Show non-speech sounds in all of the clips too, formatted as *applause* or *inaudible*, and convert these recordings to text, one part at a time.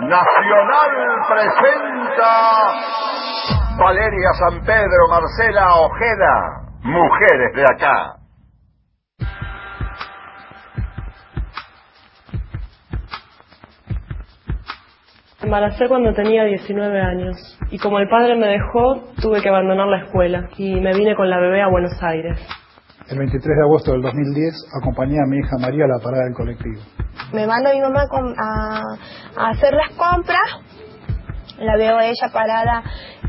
Nacional presenta Valeria San Pedro, Marcela Ojeda, mujeres de acá. embaracé cuando tenía 19 años y como el padre me dejó, tuve que abandonar la escuela y me vine con la bebé a Buenos Aires. El 23 de agosto del 2010 acompañé a mi hija María a la parada del colectivo. Me manda mi mamá a, a hacer las compras, la veo a ella parada.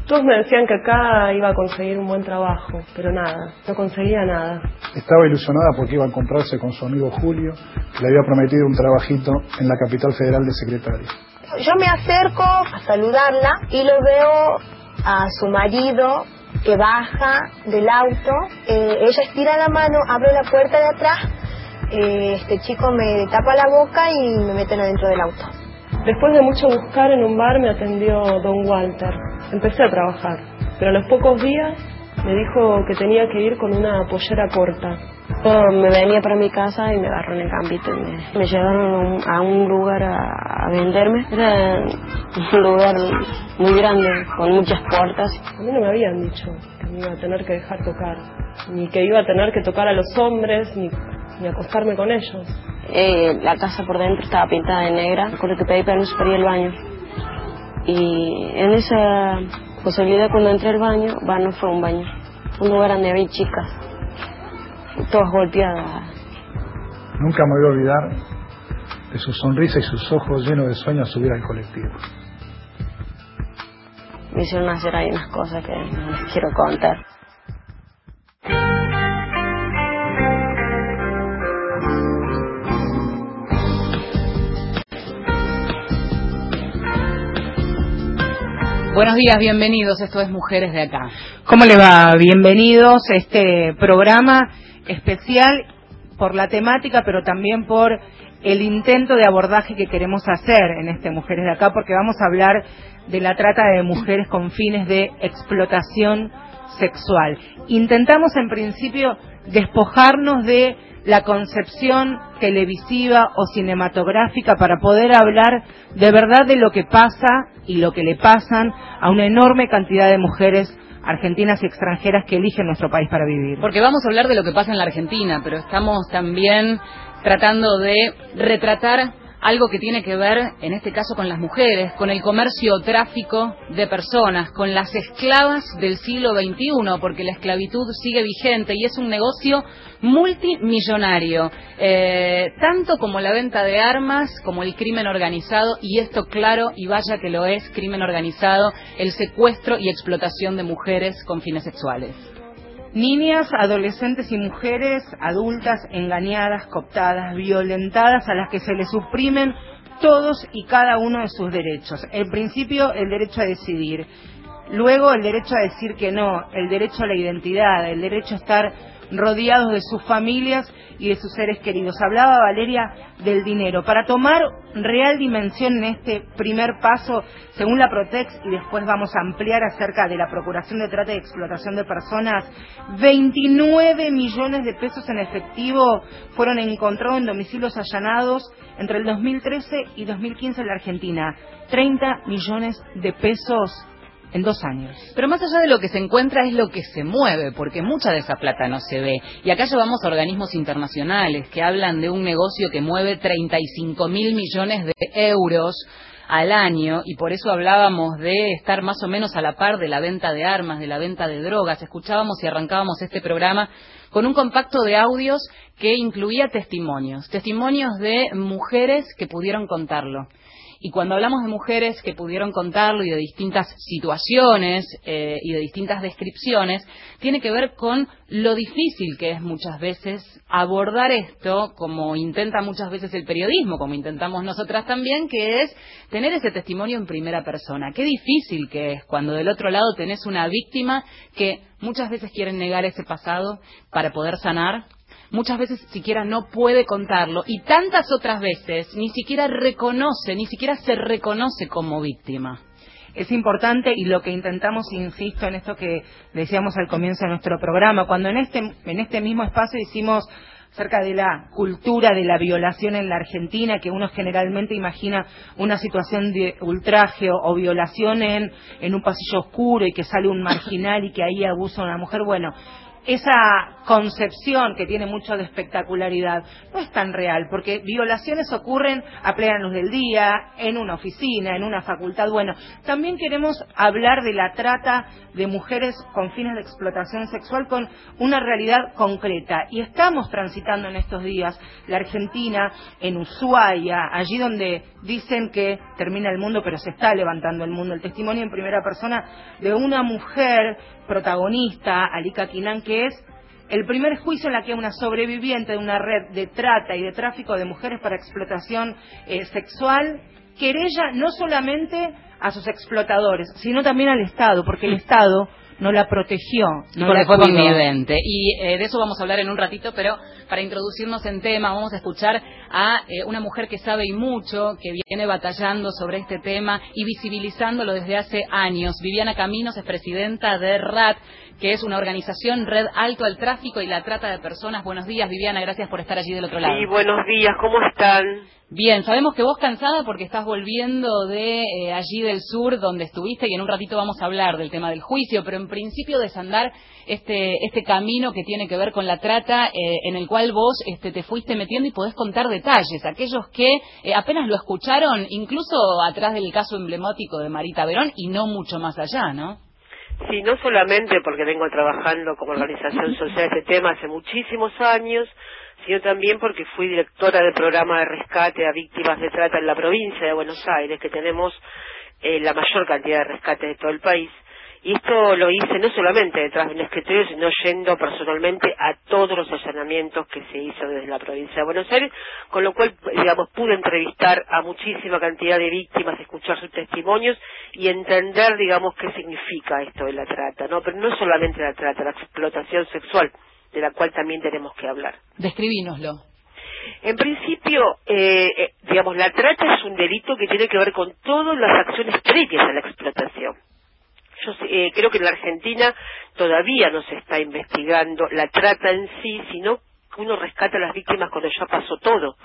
Todos me decían que acá iba a conseguir un buen trabajo, pero nada, no conseguía nada. Estaba ilusionada porque iba a encontrarse con su amigo Julio, que le había prometido un trabajito en la capital federal de secretario. Yo me acerco a saludarla y lo veo a su marido que baja del auto. Eh, ella estira la mano, abre la puerta de atrás. Eh, este chico me tapa la boca y me mete dentro del auto. Después de mucho buscar en un bar me atendió don Walter. Empecé a trabajar, pero a los pocos días me dijo que tenía que ir con una pollera corta me venía para mi casa y me agarró en el campito y me, llevaron a un lugar a, venderme. Era un lugar muy grande, con muchas puertas. A mí no me habían dicho que me iba a tener que dejar tocar, ni que iba a tener que tocar a los hombres, ni, ni acostarme con ellos. Eh, la casa por dentro estaba pintada de negra, con lo que pedí permiso para ir al baño. Y en esa posibilidad cuando entré al baño, no fue un baño, un lugar donde había chicas todas golpeadas. Nunca me voy a olvidar de su sonrisa y sus ojos llenos de sueños a subir al colectivo. Me hicieron hacer ahí unas cosas que no les quiero contar. Buenos días, bienvenidos. Esto es Mujeres de Acá. ¿Cómo le va? Bienvenidos a este programa especial por la temática, pero también por el intento de abordaje que queremos hacer en este Mujeres de Acá, porque vamos a hablar de la trata de mujeres con fines de explotación sexual. Intentamos en principio despojarnos de la concepción televisiva o cinematográfica para poder hablar de verdad de lo que pasa y lo que le pasan a una enorme cantidad de mujeres argentinas y extranjeras que eligen nuestro país para vivir. Porque vamos a hablar de lo que pasa en la Argentina, pero estamos también tratando de retratar algo que tiene que ver, en este caso, con las mujeres, con el comercio o tráfico de personas, con las esclavas del siglo XXI, porque la esclavitud sigue vigente y es un negocio multimillonario, eh, tanto como la venta de armas, como el crimen organizado, y esto claro, y vaya que lo es, crimen organizado, el secuestro y explotación de mujeres con fines sexuales. Niñas, adolescentes y mujeres adultas engañadas, cooptadas, violentadas, a las que se les suprimen todos y cada uno de sus derechos. En principio, el derecho a decidir. Luego, el derecho a decir que no, el derecho a la identidad, el derecho a estar rodeados de sus familias y de sus seres queridos. Hablaba Valeria del dinero. Para tomar real dimensión en este primer paso, según la Protex, y después vamos a ampliar acerca de la Procuración de Trata y Explotación de Personas, 29 millones de pesos en efectivo fueron encontrados en domicilios allanados entre el 2013 y 2015 en la Argentina. 30 millones de pesos en dos años. Pero más allá de lo que se encuentra es lo que se mueve, porque mucha de esa plata no se ve. Y acá llevamos organismos internacionales que hablan de un negocio que mueve 35 mil millones de euros al año y por eso hablábamos de estar más o menos a la par de la venta de armas, de la venta de drogas. Escuchábamos y arrancábamos este programa con un compacto de audios que incluía testimonios, testimonios de mujeres que pudieron contarlo. Y cuando hablamos de mujeres que pudieron contarlo y de distintas situaciones eh, y de distintas descripciones, tiene que ver con lo difícil que es muchas veces abordar esto, como intenta muchas veces el periodismo, como intentamos nosotras también, que es tener ese testimonio en primera persona. Qué difícil que es cuando del otro lado tenés una víctima que muchas veces quiere negar ese pasado para poder sanar muchas veces siquiera no puede contarlo y tantas otras veces ni siquiera reconoce, ni siquiera se reconoce como víctima. Es importante y lo que intentamos, insisto, en esto que decíamos al comienzo de nuestro programa, cuando en este, en este mismo espacio hicimos acerca de la cultura de la violación en la Argentina, que uno generalmente imagina una situación de ultraje o, violación en, en un pasillo oscuro y que sale un marginal y que ahí abusa una mujer. Bueno, esa concepción que tiene mucho de espectacularidad no es tan real, porque violaciones ocurren a plena luz del día, en una oficina, en una facultad. Bueno, también queremos hablar de la trata de mujeres con fines de explotación sexual con una realidad concreta. Y estamos transitando en estos días la Argentina, en Ushuaia, allí donde dicen que termina el mundo, pero se está levantando el mundo. El testimonio en primera persona de una mujer protagonista, Alika Quinan, que es el primer juicio en la que una sobreviviente de una red de trata y de tráfico de mujeres para explotación eh, sexual querella no solamente a sus explotadores, sino también al Estado, porque el Estado no la protegió. No porque la fue cuidó. convidente. Y eh, de eso vamos a hablar en un ratito, pero para introducirnos en tema vamos a escuchar a eh, una mujer que sabe y mucho, que viene batallando sobre este tema y visibilizándolo desde hace años. Viviana Caminos es presidenta de RAT, que es una organización Red Alto al Tráfico y la Trata de Personas. Buenos días, Viviana, gracias por estar allí del otro lado. Sí, buenos días, ¿cómo están? Bien, sabemos que vos cansada porque estás volviendo de eh, allí del sur donde estuviste y en un ratito vamos a hablar del tema del juicio, pero en principio desandar este este camino que tiene que ver con la trata eh, en el cual vos este, te fuiste metiendo y podés contar detalles, aquellos que eh, apenas lo escucharon, incluso atrás del caso emblemático de Marita Verón y no mucho más allá, ¿no? Sí, no solamente porque vengo trabajando como organización social este tema hace muchísimos años, sino también porque fui directora del programa de rescate a víctimas de trata en la provincia de Buenos Aires, que tenemos eh, la mayor cantidad de rescates de todo el país. Y esto lo hice no solamente detrás de un escritorio, sino yendo personalmente a todos los allanamientos que se hizo desde la provincia de Buenos Aires, con lo cual, digamos, pude entrevistar a muchísima cantidad de víctimas, escuchar sus testimonios y entender, digamos, qué significa esto de la trata, ¿no? Pero no solamente la trata, la explotación sexual, de la cual también tenemos que hablar. Describínoslo. En principio, eh, eh, digamos, la trata es un delito que tiene que ver con todas las acciones previas a la explotación. Yo eh, creo que en la Argentina todavía no se está investigando la trata en sí, sino uno rescata a las víctimas cuando ya pasó todo.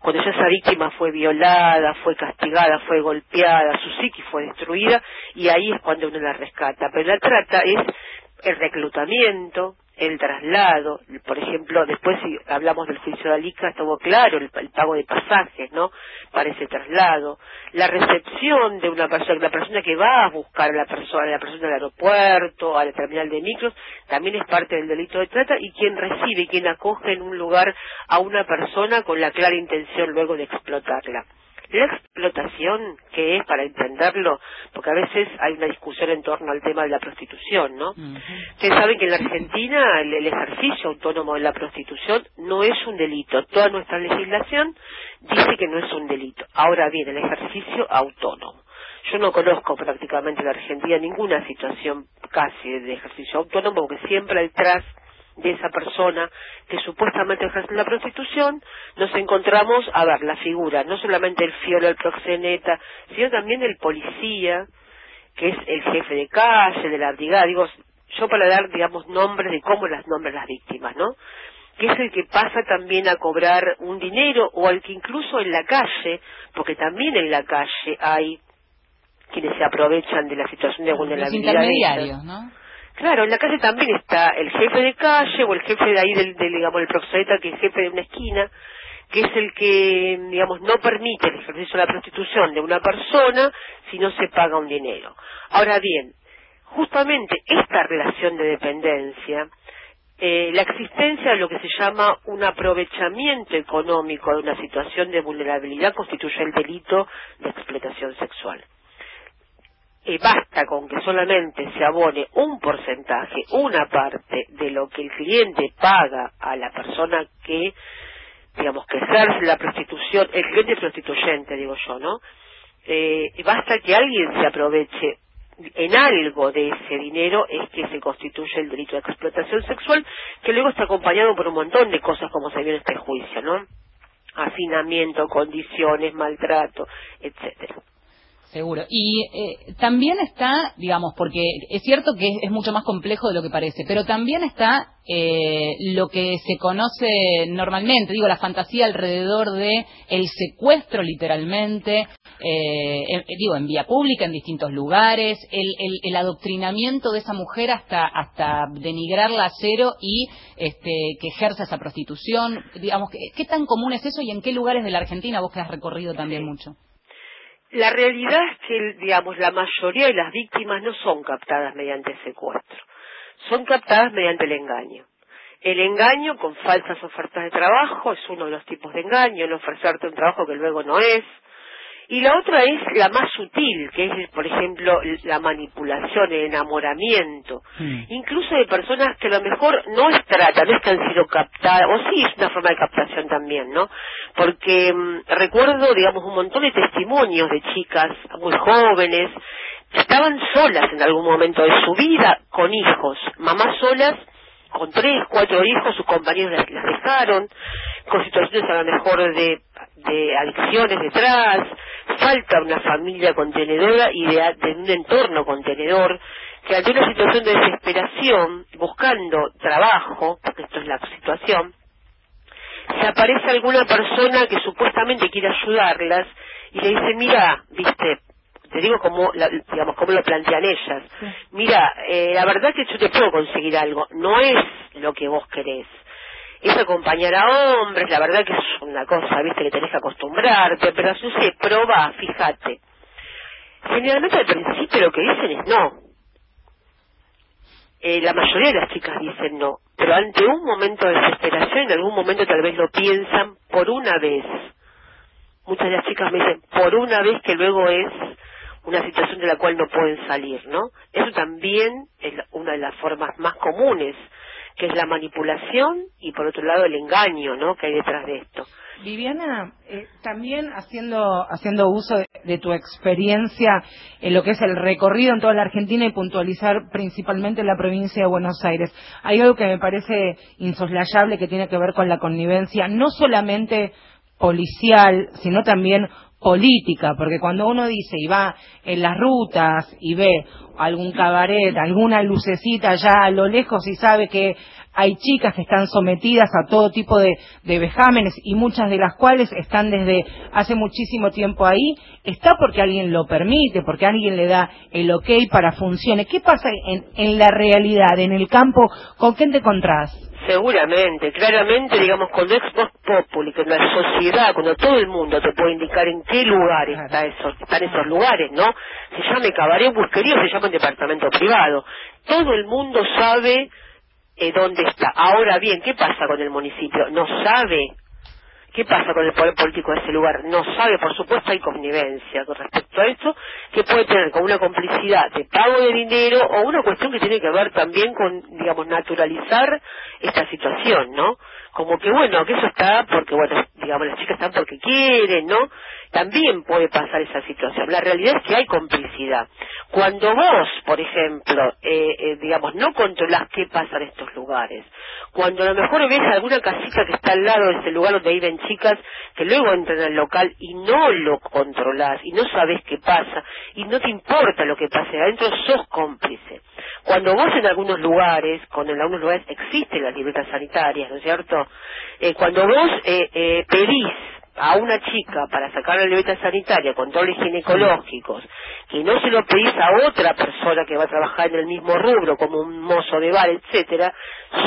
Cuando ya esa víctima fue violada, fue castigada, fue golpeada, su psiqui fue destruida, y ahí es cuando uno la rescata. Pero la trata es el reclutamiento, el traslado, por ejemplo, después si hablamos del juicio de Alica, estuvo claro el, pago de pasajes, ¿no? Para ese traslado, la recepción de una persona, la persona que va a buscar a la persona, a la persona al aeropuerto, a la terminal de micros, también es parte del delito de trata y quien recibe, quien acoge en un lugar a una persona con la clara intención luego de explotarla. La explotación, que es para entenderlo, porque a veces hay una discusión en torno al tema de la prostitución, ¿no? Ustedes saben que en la Argentina el, el ejercicio autónomo de la prostitución no es un delito. Toda nuestra legislación dice que no es un delito. Ahora bien, el ejercicio autónomo. Yo no conozco prácticamente en la Argentina ninguna situación casi de ejercicio autónomo, porque siempre hay tras de esa persona que supuestamente ejerce la prostitución, nos encontramos, a ver, la figura, no solamente el fiolo, el proxeneta, sino también el policía, que es el jefe de calle, de la brigada, digo, yo para dar, digamos, nombres de cómo las nombran las víctimas, ¿no? que es el que pasa también a cobrar un dinero o al que incluso en la calle, porque también en la calle hay quienes se aprovechan de la situación de Los vulnerabilidad. intermediarios, ¿no? Claro, en la calle también está el jefe de calle o el jefe de ahí del, del, digamos, el proxeneta que es jefe de una esquina, que es el que, digamos, no permite el ejercicio de la prostitución de una persona si no se paga un dinero. Ahora bien, justamente esta relación de dependencia, eh, la existencia de lo que se llama un aprovechamiento económico de una situación de vulnerabilidad constituye el delito de explotación sexual basta con que solamente se abone un porcentaje, una parte de lo que el cliente paga a la persona que, digamos, que ejerce la prostitución, el cliente prostituyente, digo yo, ¿no? Eh, basta que alguien se aproveche en algo de ese dinero es que se constituye el delito de explotación sexual, que luego está acompañado por un montón de cosas como se vio en este juicio, ¿no? Hacinamiento, condiciones, maltrato, etcétera. Seguro. Y eh, también está, digamos, porque es cierto que es, mucho más complejo de lo que parece, pero también está eh, lo que se conoce normalmente, digo, la fantasía alrededor de el secuestro, literalmente, eh, digo, en vía pública, en distintos lugares, el, el, adoctrinamiento de esa mujer hasta hasta denigrarla a cero y este, que ejerza esa prostitución. Digamos, ¿qué, ¿qué tan común es eso y en qué lugares de la Argentina vos que has recorrido también mucho? La realidad es que, digamos, la mayoría de las víctimas no son captadas mediante secuestro, son captadas mediante el engaño. El engaño con falsas ofertas de trabajo es uno de los tipos de engaño, el ofrecerte un trabajo que luego no es, y la otra es la más sutil, que es, por ejemplo, la manipulación, el enamoramiento, mm. incluso de personas que a lo mejor no es trata, no es que han sido captadas, o sí es una forma de captación también, ¿no? Porque mm, recuerdo, digamos, un montón de testimonios de chicas muy jóvenes que estaban solas en algún momento de su vida con hijos, mamás solas con tres, cuatro hijos, sus compañeros las, dejaron, con situaciones a lo mejor de, de adicciones detrás, falta una familia contenedora y de, un entorno contenedor que ante una situación de desesperación, buscando trabajo, porque esto es la situación, se aparece alguna persona que supuestamente quiere ayudarlas y le dice, mira, viste, te digo como, digamos, cómo lo plantean ellas, mira, eh, la verdad que yo te puedo conseguir algo, no es lo que vos querés, es acompañar a hombres, la verdad que es una cosa, viste, que tenés que acostumbrarte, pero así se prueba, fíjate. Generalmente al principio lo que dicen es no. Eh, la mayoría de las chicas dicen no, pero ante un momento de desesperación, en algún momento tal vez lo piensan por una vez. Muchas de las chicas me dicen por una vez que luego es una situación de la cual no pueden salir, ¿no? Eso también es una de las formas más comunes que es la manipulación y por otro lado el engaño ¿no? que hay detrás de esto. Viviana, eh, también haciendo, haciendo uso de, tu experiencia en lo que es el recorrido en toda la Argentina y puntualizar principalmente en la provincia de Buenos Aires, hay algo que me parece insoslayable que tiene que ver con la connivencia, no solamente policial, sino también política, porque cuando uno dice y va en las rutas y ve algún cabaret, alguna lucecita ya a lo lejos y sabe que hay chicas que están sometidas a todo tipo de, vejámenes y muchas de las cuales están desde hace muchísimo tiempo ahí, está porque alguien lo permite, porque alguien le da el ok para funcione. ¿Qué pasa en, en la realidad, en el campo? ¿Con quién te encontrás? Seguramente, claramente, digamos, cuando es post populi, que la sociedad, cuando todo el mundo te puede indicar en qué lugar está esos, están esos lugares, ¿no? Se llame cabaret busquería o se llama departamento privado. Todo el mundo sabe eh, dónde está. Ahora bien, ¿qué pasa con el municipio? No sabe ¿Qué pasa con el poder político de ese lugar? No sabe, por supuesto hay connivencia con respecto a esto, que puede tener con una complicidad de pago de dinero o una cuestión que tiene que ver también con, digamos, naturalizar esta situación, ¿no? Como que bueno, que eso está porque, bueno, digamos, las chicas están porque quieren, ¿no? También puede pasar esa situación. La realidad es que hay complicidad. Cuando vos, por ejemplo, eh, eh, digamos, no controlás qué pasa en estos lugares, cuando a lo mejor ves alguna casita que está al lado de ese lugar donde viven chicas que luego entran al local y no lo controlás y no sabes qué pasa y no te importa lo que pase adentro, sos cómplice. Cuando vos en algunos lugares, cuando en algunos lugares existen las libretas sanitarias, ¿no es cierto? Eh, cuando vos eh, eh, pedís a una chica para sacar la libreta sanitaria, controles ginecológicos, que no se lo pedís a otra persona que va a trabajar en el mismo rubro, como un mozo de bar, etcétera,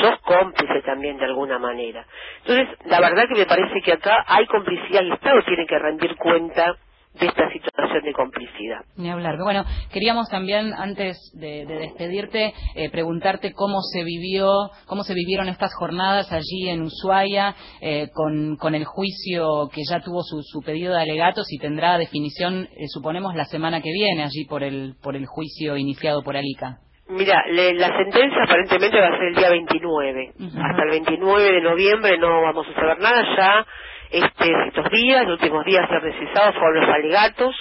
sos cómplice también de alguna manera. Entonces, la verdad que me parece que acá hay complicidad y el Estado tiene que rendir cuenta de esta situación de complicidad. Ni hablar. Bueno, queríamos también, antes de, despedirte, eh, preguntarte cómo se vivió, cómo se vivieron estas jornadas allí en Ushuaia, eh, con, el juicio que ya tuvo su, pedido de alegatos y tendrá definición, eh, suponemos, la semana que viene allí por el, por el juicio iniciado por Alica. Mira, la sentencia aparentemente va a ser el día 29. Hasta el 29 de noviembre no vamos a saber nada. Ya este, estos días, los últimos días se han precisado fueron los alegatos,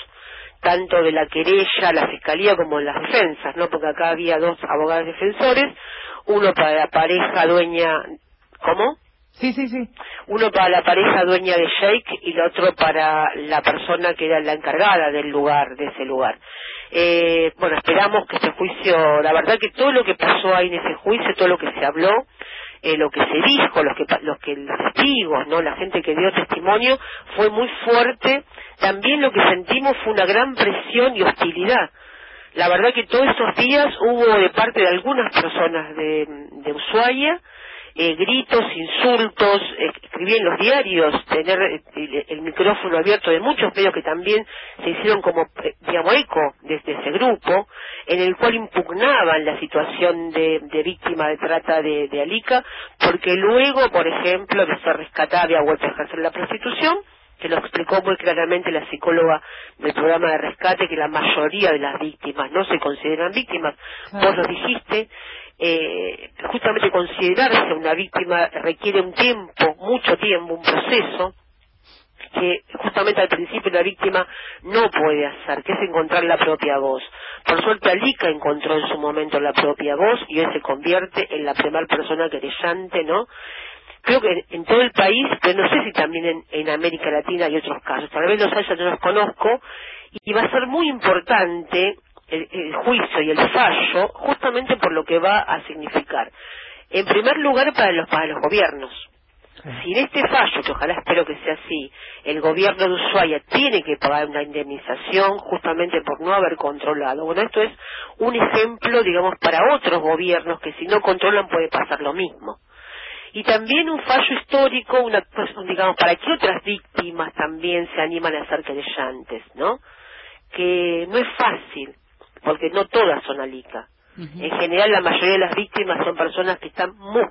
tanto de la querella, la fiscalía como de las defensas, ¿no? Porque acá había dos abogados defensores, uno para la pareja dueña, ¿cómo? Sí, sí, sí. Uno para la pareja dueña de Sheikh y el otro para la persona que era la encargada del lugar, de ese lugar. Eh, bueno, esperamos que este juicio, la verdad que todo lo que pasó ahí en ese juicio, todo lo que se habló, eh, lo que se dijo, los que, los que los testigos, no, la gente que dio testimonio, fue muy fuerte. También lo que sentimos fue una gran presión y hostilidad. La verdad que todos esos días hubo de parte de algunas personas de, de Ushuaia eh, gritos, insultos, eh, escribí en los diarios, tener eh, el, micrófono abierto de muchos medios que también se hicieron como, digamos, eco desde ese grupo, en el cual impugnaban la situación de, víctima de trata de, de, Alica, porque luego, por ejemplo, de ser rescatada había vuelto a ejercer la prostitución, que lo explicó muy claramente la psicóloga del programa de rescate, que la mayoría de las víctimas no se consideran víctimas. Vos lo dijiste, eh, justamente considerarse una víctima requiere un tiempo, mucho tiempo, un proceso que justamente al principio la víctima no puede hacer, que es encontrar la propia voz. Por suerte Alica encontró en su momento la propia voz y hoy se convierte en la primera persona querellante, ¿no? Creo que en, todo el país, pero no sé si también en, América Latina hay otros casos, tal vez los haya, no los conozco, y va a ser muy importante el, juicio y el fallo justamente por lo que va a significar. En primer lugar, para los, para los gobiernos. Si en este fallo, que ojalá espero que sea así, el gobierno de Ushuaia tiene que pagar una indemnización justamente por no haber controlado. Bueno, esto es un ejemplo, digamos, para otros gobiernos que si no controlan puede pasar lo mismo. Y también un fallo histórico, una, pues, digamos, para que otras víctimas también se animan a ser querellantes, ¿no? Que no es fácil porque no todas son alica. En general, la mayoría de las víctimas son personas que están muy,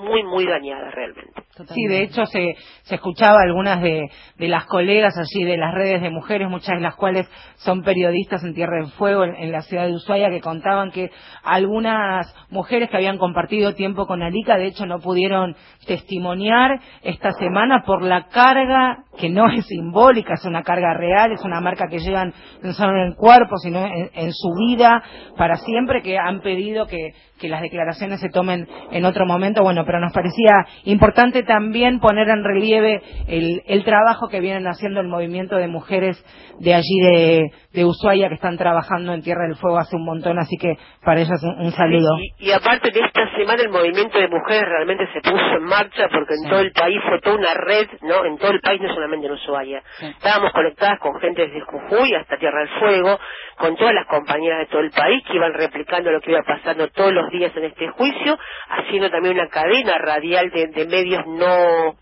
muy, muy dañadas realmente. Sí, de hecho se, se escuchaba algunas de, de, las colegas allí de las redes de mujeres, muchas de las cuales son periodistas en Tierra del Fuego, en, la ciudad de Ushuaia, que contaban que algunas mujeres que habían compartido tiempo con Alica, de hecho no pudieron testimoniar esta semana por la carga que no es simbólica, es una carga real, es una marca que llevan no solo en el cuerpo, sino en, su vida para siempre, que han pedido que, que las declaraciones se tomen en otro momento. Bueno, pero nos parecía importante también poner en relieve el, el trabajo que vienen haciendo el movimiento de mujeres de allí de, de Ushuaia que están trabajando en Tierra del Fuego hace un montón, así que para ellas un, saludo. Y, aparte de esta semana el movimiento de mujeres realmente se puso en marcha porque en todo el país fue toda una red, ¿no? En todo el país, no solamente en Ushuaia. Estábamos conectadas con gente desde Jujuy hasta Tierra del Fuego, con todas las compañeras de todo el país que iban replicando lo que iba pasando todos los días en este juicio, haciendo también una cadena radial de, medios no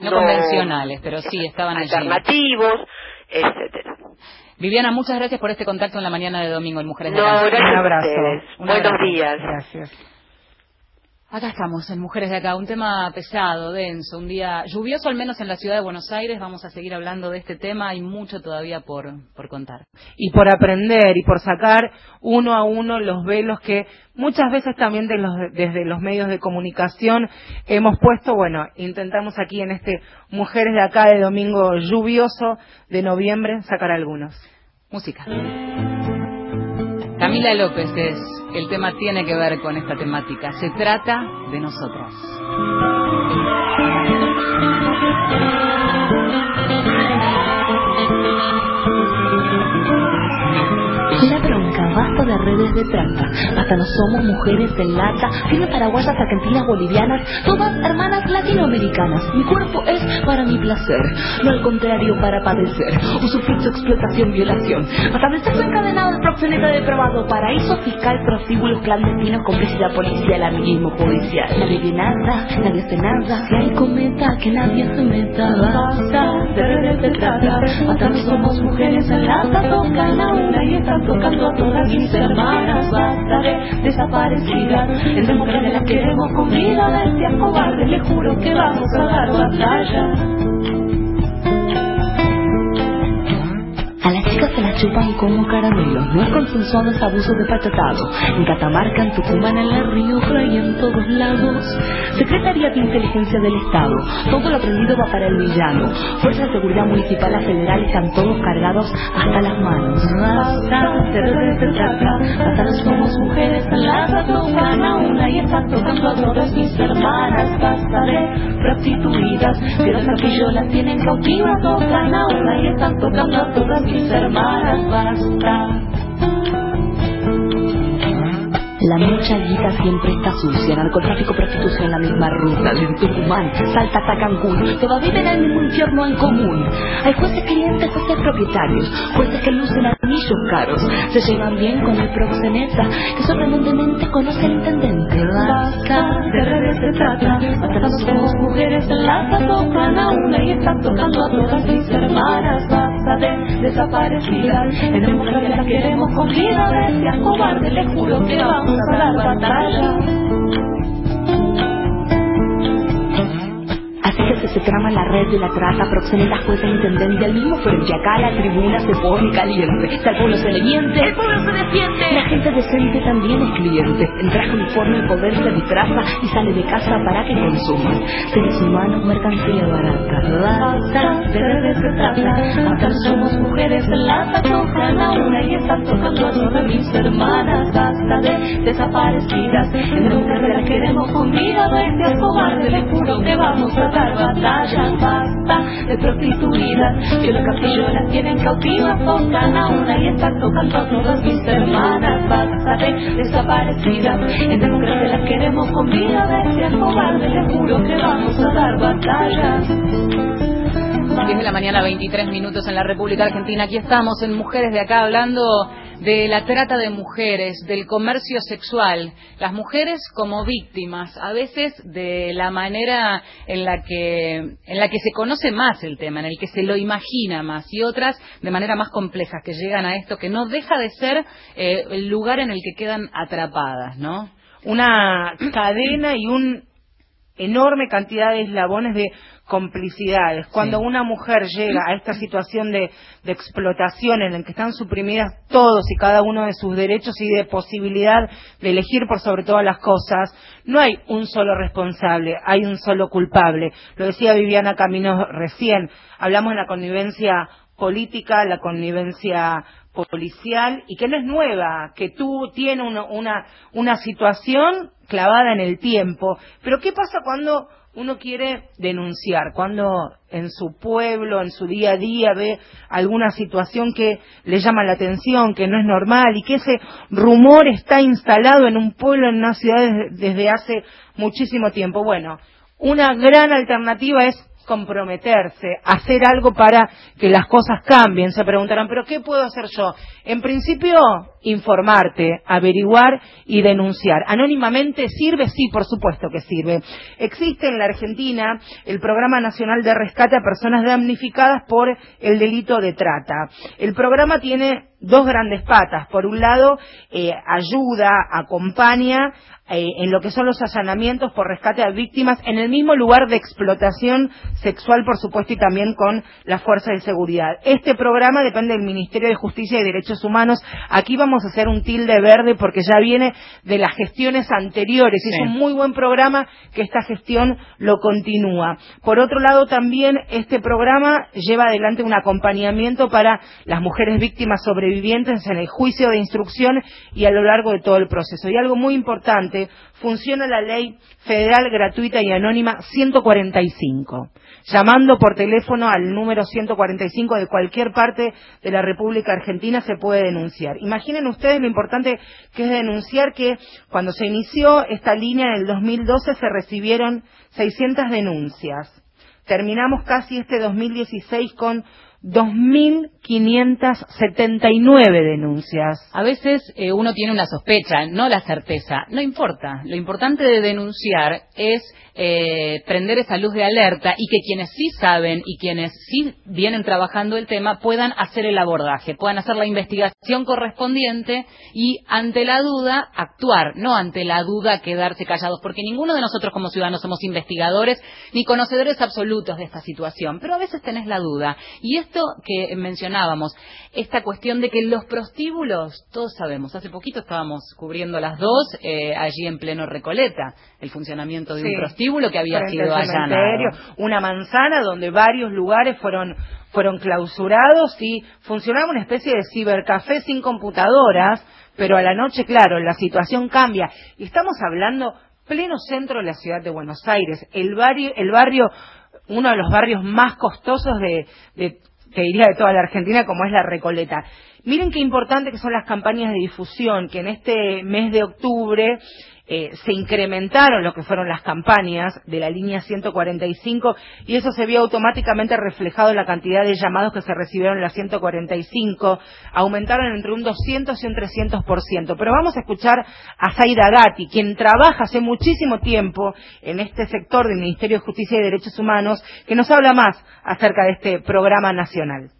no, convencionales, pero sí estaban alternativos, etcétera. Viviana, muchas gracias por este contacto en la mañana de domingo en Mujeres de Acá. Un abrazo. Buenos días. Gracias. Acá estamos, en Mujeres de Acá, un tema pesado, denso, un día lluvioso, al menos en la ciudad de Buenos Aires. Vamos a seguir hablando de este tema, hay mucho todavía por, por contar. Y por aprender y por sacar uno a uno los velos que muchas veces también desde los medios de comunicación hemos puesto. Bueno, intentamos aquí en este Mujeres de Acá de domingo lluvioso de noviembre sacar algunos. Música. Camila López es, el tema tiene que ver con esta temática, se trata de nosotras. De redes de trata. Hasta no somos mujeres de lata, firmes paraguayas, argentinas, bolivianas, todas hermanas latinoamericanas. Mi cuerpo es para mi placer, no al contrario para padecer. Usufructo, explotación, violación. Hasta el sexo encadenado, el proxeneta depravado, paraíso fiscal, prostíbulos clandestinos, complicidad policial, amiguismo judicial. Nadie ve nada, nadie hace nada. Si hay cometa, que nadie se meta. Basta de redes de trata. Hasta no somos mujeres en lata, tocan a una y están tocando a todas mis hermanas, basta de desaparecidas. En democracia las queremos con vida, bestia cobarde, le juro que vamos a dar batalla. A las chicas se las chupan como caramelos. No es consensuado ese abuso de patatado. En Catamarca, en Tucumán, en La Rioja y en todos lados. Secretaría de Inteligencia del Estado. Todo lo aprendido va para el villano. Fuerza de Seguridad Municipal a Federal están todos cargados hasta las manos. Hasta somos mujeres en la tocan a una y están tocando a todas mis hermanas. De prostituidas, que las capillolas tienen cautivas, tocan a una y están tocando a todas mis hermanas. Basta. La mucha guita siempre está sucia, narcotráfico, prostitución, la misma ruta, desde Tucumán, Salta hasta Cancún, todos viven en el mismo infierno en común. Hay jueces clientes, jueces propietarios, jueces que lucen anillos caros, se llevan bien con el proxeneta, que sorprendentemente conoce al intendente. Basta, de redes se trata, hasta somos mujeres en la tocan a una y están tocando a todas mis hermanas. Basta de desaparecidas, entre mujeres las queremos con vida, bestias cobarde, le juro que vamos para la batalla. Se, trama la red de la trata, proxeneta, jueza, intendente, al mismo frente. Acá la tribuna se pone caliente. Si al pueblo se le miente, el pueblo se defiende. La gente decente también es cliente. En traje uniforme el poder se disfraza y sale de casa para que consuma. Seres humanos, mercancía barata. Basta, de redes se trata. Hasta somos mujeres en lata, tocan a una y están tocando a todas mis hermanas. Basta de desaparecidas. En mujeres las queremos con vida, bestias cobardes. Les juro que vamos a dar batallas. Basta de prostituidas. Que los castillos las tienen cautivas, tocan a una y están tocando a todas mis hermanas. Basta de desaparecidas. En democracia las queremos con vida, bestias cobardes. Les juro que vamos a dar batallas. 10 de la mañana, 23 minutos en la República Argentina. Aquí estamos en Mujeres de Acá hablando de la trata de mujeres, del comercio sexual, las mujeres como víctimas, a veces de la manera en la que en la que se conoce más el tema, en el que se lo imagina más, y otras de manera más compleja que llegan a esto que no deja de ser eh, el lugar en el que quedan atrapadas, ¿no? Una cadena y un enorme cantidad de eslabones de complicidades. Cuando una mujer llega a esta situación de, de, explotación en la que están suprimidas todos y cada uno de sus derechos y de posibilidad de elegir por sobre todas las cosas, no hay un solo responsable, hay un solo culpable. Lo decía Viviana Camino recién, hablamos de la connivencia política, la connivencia policial y que no es nueva, que tú tienes una, una, una situación clavada en el tiempo. Pero ¿qué pasa cuando uno quiere denunciar, cuando en su pueblo, en su día a día ve alguna situación que le llama la atención, que no es normal y que ese rumor está instalado en un pueblo, en una ciudad desde hace muchísimo tiempo. Bueno, una gran alternativa es comprometerse, hacer algo para que las cosas cambien. Se preguntarán, ¿pero qué puedo hacer yo? En principio, informarte, averiguar y denunciar. Anónimamente sirve, sí, por supuesto que sirve. Existe en la Argentina el Programa Nacional de Rescate a Personas Damnificadas por el delito de trata. El programa tiene dos grandes patas. Por un lado, eh, ayuda, acompaña eh, en lo que son los allanamientos por rescate a víctimas en el mismo lugar de explotación sexual, por supuesto, y también con las fuerzas de seguridad. Este programa depende del Ministerio de Justicia y Derechos Humanos. Aquí vamos a hacer un tilde verde porque ya viene de las gestiones anteriores. Sí. Es un muy buen programa que esta gestión lo continúa. Por otro lado, también este programa lleva adelante un acompañamiento para las mujeres víctimas sobrevivientes en el juicio de instrucción y a lo largo de todo el proceso. Y algo muy importante, funciona la ley federal gratuita y anónima 145 llamando por teléfono al número 145 de cualquier parte de la República Argentina se puede denunciar. Imaginen ustedes lo importante que es denunciar que cuando se inició esta línea en el 2012 se recibieron 600 denuncias. Terminamos casi este 2016 con 2.579 denuncias. A veces eh, uno tiene una sospecha, no la certeza. No importa. Lo importante de denunciar es eh, prender esa luz de alerta y que quienes sí saben y quienes sí vienen trabajando el tema puedan hacer el abordaje, puedan hacer la investigación correspondiente y ante la duda actuar, no ante la duda quedarse callados, porque ninguno de nosotros como ciudadanos somos investigadores ni conocedores absolutos de esta situación, pero a veces tenés la duda y esto esto que mencionábamos, esta cuestión de que los prostíbulos, todos sabemos, hace poquito estábamos cubriendo las dos eh, allí en pleno Recoleta, el funcionamiento de un prostíbulo que había sido allanado. Una manzana donde varios lugares fueron fueron clausurados y funcionaba una especie de cibercafé sin computadoras, pero a la noche, claro, la situación cambia. Y estamos hablando pleno centro de la ciudad de Buenos Aires, el barrio, el barrio uno de los barrios más costosos de, de te diría de toda la Argentina, como es la Recoleta. Miren qué importante que son las campañas de difusión, que en este mes de octubre eh, se incrementaron lo que fueron las campañas de la línea 145 y eso se vio automáticamente reflejado en la cantidad de llamados que se recibieron en la 145, aumentaron entre un 200 y un 300%. Pero vamos a escuchar a Zaida Gatti, quien trabaja hace muchísimo tiempo en este sector del Ministerio de Justicia y Derechos Humanos, que nos habla más acerca de este programa nacional.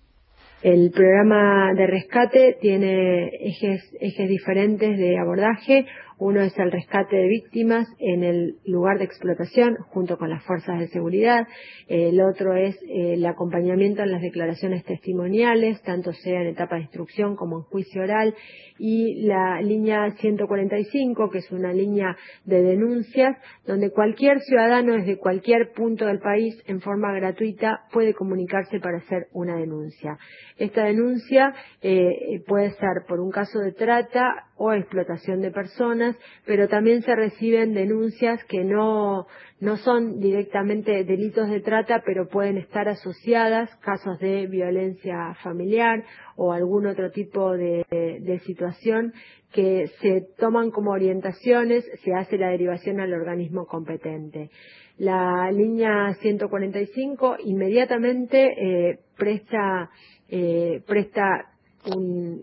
El programa de rescate tiene ejes, ejes diferentes de abordaje. Uno es el rescate de víctimas en el lugar de explotación junto con las fuerzas de seguridad. El otro es eh, el acompañamiento en las declaraciones testimoniales, tanto sea en etapa de instrucción como en juicio oral. Y la línea 145, que es una línea de denuncias, donde cualquier ciudadano desde cualquier punto del país en forma gratuita puede comunicarse para hacer una denuncia. Esta denuncia eh, puede ser por un caso de trata o explotación de personas, pero también se reciben denuncias que no, no son directamente delitos de trata, pero pueden estar asociadas casos de violencia familiar o algún otro tipo de, de situación que se toman como orientaciones, se hace la derivación al organismo competente. La línea 145 inmediatamente eh, presta, eh, presta un,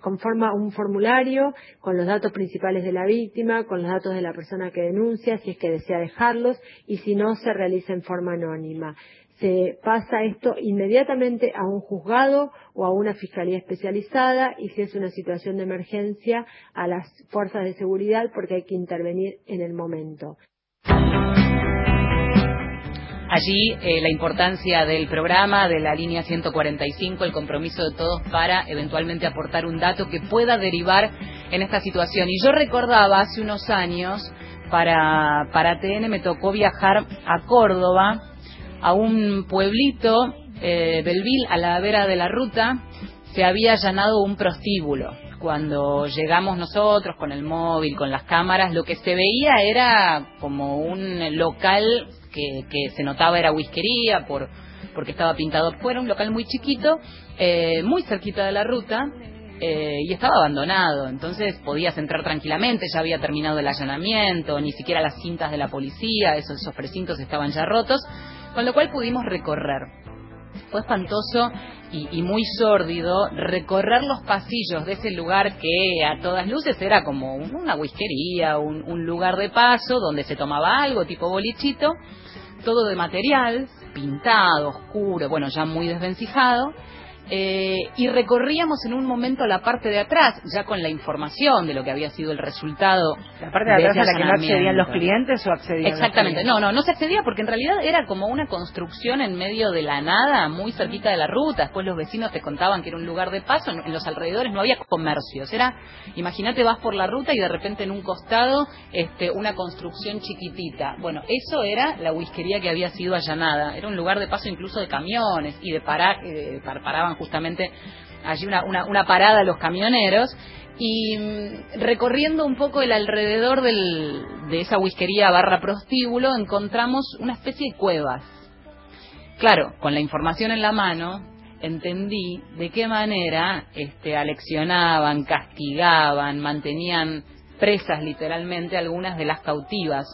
conforma un formulario con los datos principales de la víctima, con los datos de la persona que denuncia, si es que desea dejarlos, y si no, se realiza en forma anónima. Se pasa esto inmediatamente a un juzgado o a una fiscalía especializada y si es una situación de emergencia a las fuerzas de seguridad porque hay que intervenir en el momento. Allí eh, la importancia del programa, de la línea 145, el compromiso de todos para eventualmente aportar un dato que pueda derivar en esta situación. Y yo recordaba hace unos años, para, para TN me tocó viajar a Córdoba, a un pueblito, eh, Belville, a la vera de la ruta, se había allanado un prostíbulo. Cuando llegamos nosotros con el móvil, con las cámaras, lo que se veía era como un local que, se notaba era whiskería por, porque estaba pintado fuera, un local muy chiquito, eh, muy cerquita de la ruta, eh, y estaba abandonado, entonces podías entrar tranquilamente, ya había terminado el allanamiento, ni siquiera las cintas de la policía, esos, esos precintos estaban ya rotos, con lo cual pudimos recorrer. Fue espantoso y, muy sórdido recorrer los pasillos de ese lugar que a todas luces era como una whiskería, un, un lugar de paso donde se tomaba algo tipo bolichito todo de material, pintado, oscuro, bueno, ya muy desvencijado, eh, y recorríamos en un momento la parte de atrás, ya con la información de lo que había sido el resultado. ¿La parte de atrás a la que no accedían los clientes o accedían Exactamente, no, no, no se accedía porque en realidad era como una construcción en medio de la nada, muy cerquita de la ruta. Después los vecinos te contaban que era un lugar de paso, en los alrededores no había comercios. Era, imagínate, vas por la ruta y de repente en un costado este, una construcción chiquitita. Bueno, eso era la whiskería que había sido allanada. Era un lugar de paso incluso de camiones y de parar, eh, paraban justamente allí una, una, parada a los camioneros y mm, recorriendo un poco el alrededor de esa whiskería barra prostíbulo encontramos una especie de cuevas. Claro, con la información en la mano entendí de qué manera este, aleccionaban, castigaban, mantenían presas literalmente algunas de las cautivas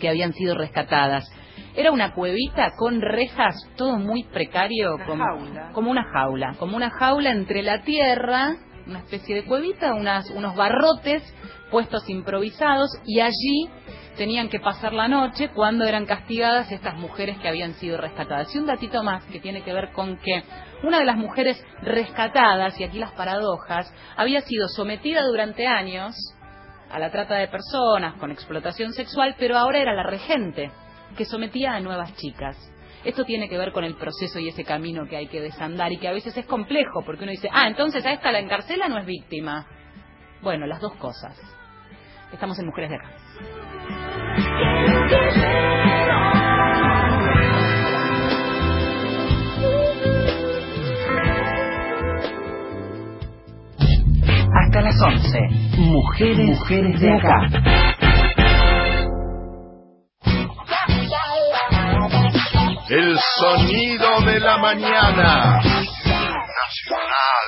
que habían sido rescatadas. Era una cuevita con rejas, todo muy precario, como, como, una jaula, como una jaula entre la tierra, una especie de cuevita, unas, unos barrotes puestos improvisados y allí tenían que pasar la noche cuando eran castigadas estas mujeres que habían sido rescatadas. Y un datito más que tiene que ver con que una de las mujeres rescatadas, y aquí las paradojas, había sido sometida durante años a la trata de personas con explotación sexual, pero ahora era la regente que sometía a nuevas chicas. Esto tiene que ver con el proceso y ese camino que hay que desandar y que a veces es complejo, porque uno dice, ah, entonces a esta la encarcela no es víctima. Bueno, las dos cosas. Estamos en Mujeres de Acá. Hasta las 11. Mujeres, Mujeres de acá. Sonido de la mañana. Nacional.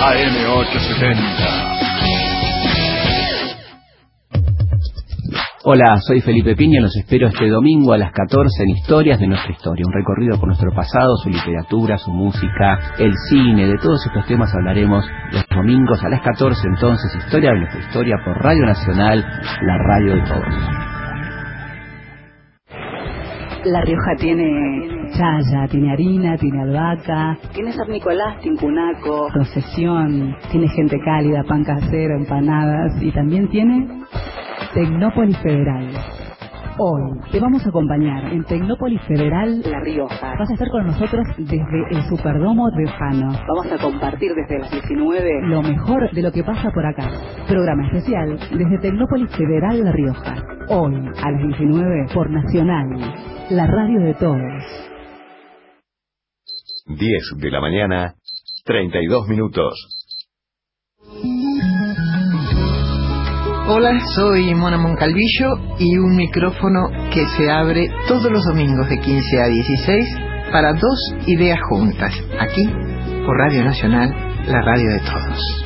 AM870. Hola, soy Felipe Piña, los espero este domingo a las 14 en Historias de nuestra historia, un recorrido por nuestro pasado, su literatura, su música, el cine, de todos estos temas hablaremos los domingos a las 14 entonces, Historia de nuestra historia por Radio Nacional, la radio de todos. La Rioja tiene chaya, tiene harina, tiene albahaca, tiene San Nicolás, tincunaco, procesión, tiene gente cálida, pan casero, empanadas. Y también tiene Tecnópolis Federal. Hoy te vamos a acompañar en Tecnópolis Federal La Rioja. Vas a estar con nosotros desde el Superdomo Riojano. Vamos a compartir desde las 19 lo mejor de lo que pasa por acá. Programa especial desde Tecnópolis Federal La Rioja. Hoy a las 19 por Nacional, la radio de todos. 10 de la mañana, 32 minutos. Hola, soy Mona Moncalvillo y un micrófono que se abre todos los domingos de 15 a 16 para dos ideas juntas, aquí por Radio Nacional, la radio de todos.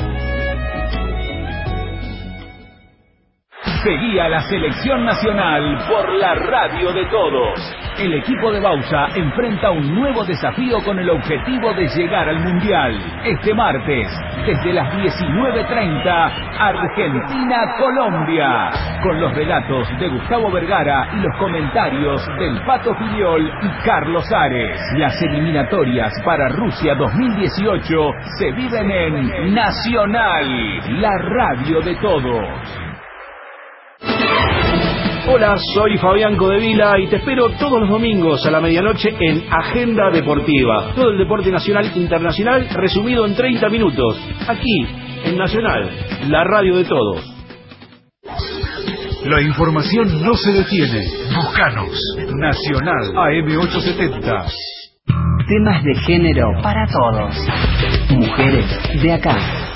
Seguía la selección nacional por la radio de todos el equipo de Bausa enfrenta un nuevo desafío con el objetivo de llegar al Mundial. Este martes, desde las 19.30, Argentina-Colombia. Con los relatos de Gustavo Vergara y los comentarios del Pato Filiol y Carlos Ares. Las eliminatorias para Rusia 2018 se viven en Nacional, la radio de todos. Hola, soy Fabián Codevila y te espero todos los domingos a la medianoche en Agenda Deportiva. Todo el deporte nacional e internacional resumido en 30 minutos. Aquí, en Nacional, la radio de todos. La información no se detiene. Buscanos. Nacional AM870. Temas de género para todos. Mujeres de acá.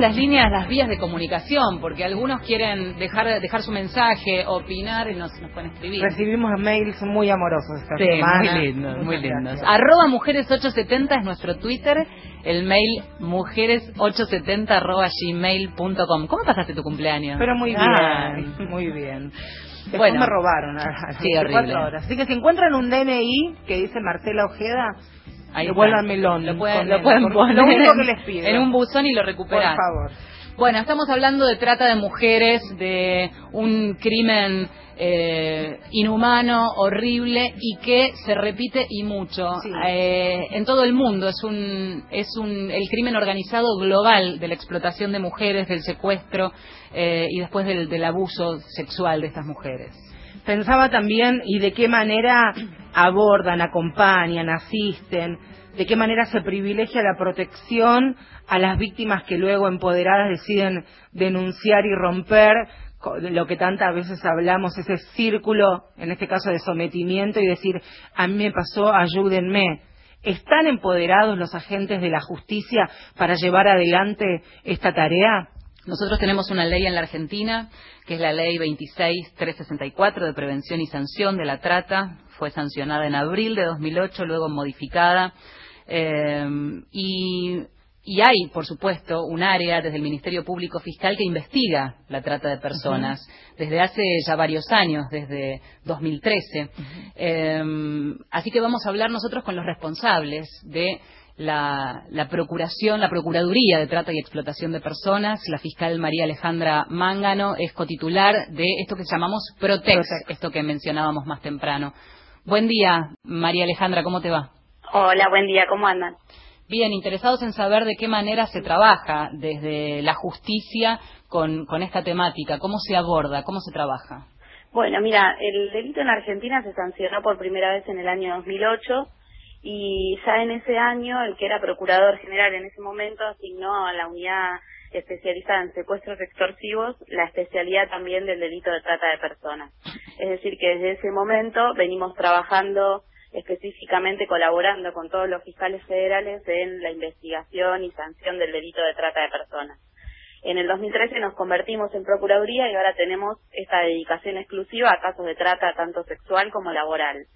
Las líneas, las vías de comunicación, porque algunos quieren dejar dejar su mensaje, opinar y nos, nos pueden escribir. Recibimos mails muy amorosos esta sí, semana. Muy lindos, muy lindos. Arroba mujeres870 es nuestro Twitter, el mail mujeres870 arroba gmail.com. ¿Cómo pasaste tu cumpleaños? Pero muy bien, muy bien. Después bueno, me robaron *laughs* a las sí, horrible. horas. Así que si encuentran un DNI que dice Marcela Ojeda, Ahí lo vuelvan melón. Lo pueden, lo pueden poner lo único que les pido. en un buzón y lo recuperan. Por favor. Bueno, estamos hablando de trata de mujeres, de un crimen eh, inhumano, horrible y que se repite y mucho eh, en todo el mundo. Es un, es un, el crimen organizado global de la explotación de mujeres, del secuestro eh, y después del, del abuso sexual de estas mujeres. Pensaba también y de qué manera abordan, acompañan, asisten, de qué manera se privilegia la protección a las víctimas que luego empoderadas deciden denunciar y romper lo que tantas veces hablamos, ese círculo, en este caso de sometimiento y decir, a mí me pasó, ayúdenme. ¿Están empoderados los agentes de la justicia para llevar adelante esta tarea? Nosotros tenemos una ley en la Argentina, que es la ley 26364 de prevención y sanción de la trata. Fue sancionada en abril de 2008, luego modificada. Eh, y, y, hay, por supuesto, un área desde el Ministerio Público Fiscal que investiga la trata de personas desde hace ya varios años, desde 2013. eh, así que vamos a hablar nosotros con los responsables de la, la, Procuración, la Procuraduría de Trata y Explotación de Personas. La fiscal María Alejandra Mángano es cotitular de esto que llamamos Protex, esto que mencionábamos más temprano. Buen día, María Alejandra, ¿cómo te va? Hola, buen día, ¿cómo andan? Bien, interesados en saber de qué manera se trabaja desde la justicia con, con esta temática, cómo se aborda, cómo se trabaja. Bueno, mira, el delito en Argentina se sancionó por primera vez en el año 2008 y ya en ese año el que era procurador general en ese momento asignó a la unidad especializada en secuestros extorsivos la especialidad también del delito de trata de personas. Es decir, que desde ese momento venimos trabajando específicamente colaborando con todos los fiscales federales en la investigación y sanción del delito de trata de personas. En el 2013 nos convertimos en Procuraduría y ahora tenemos esta dedicación exclusiva a casos de trata tanto sexual como laboral.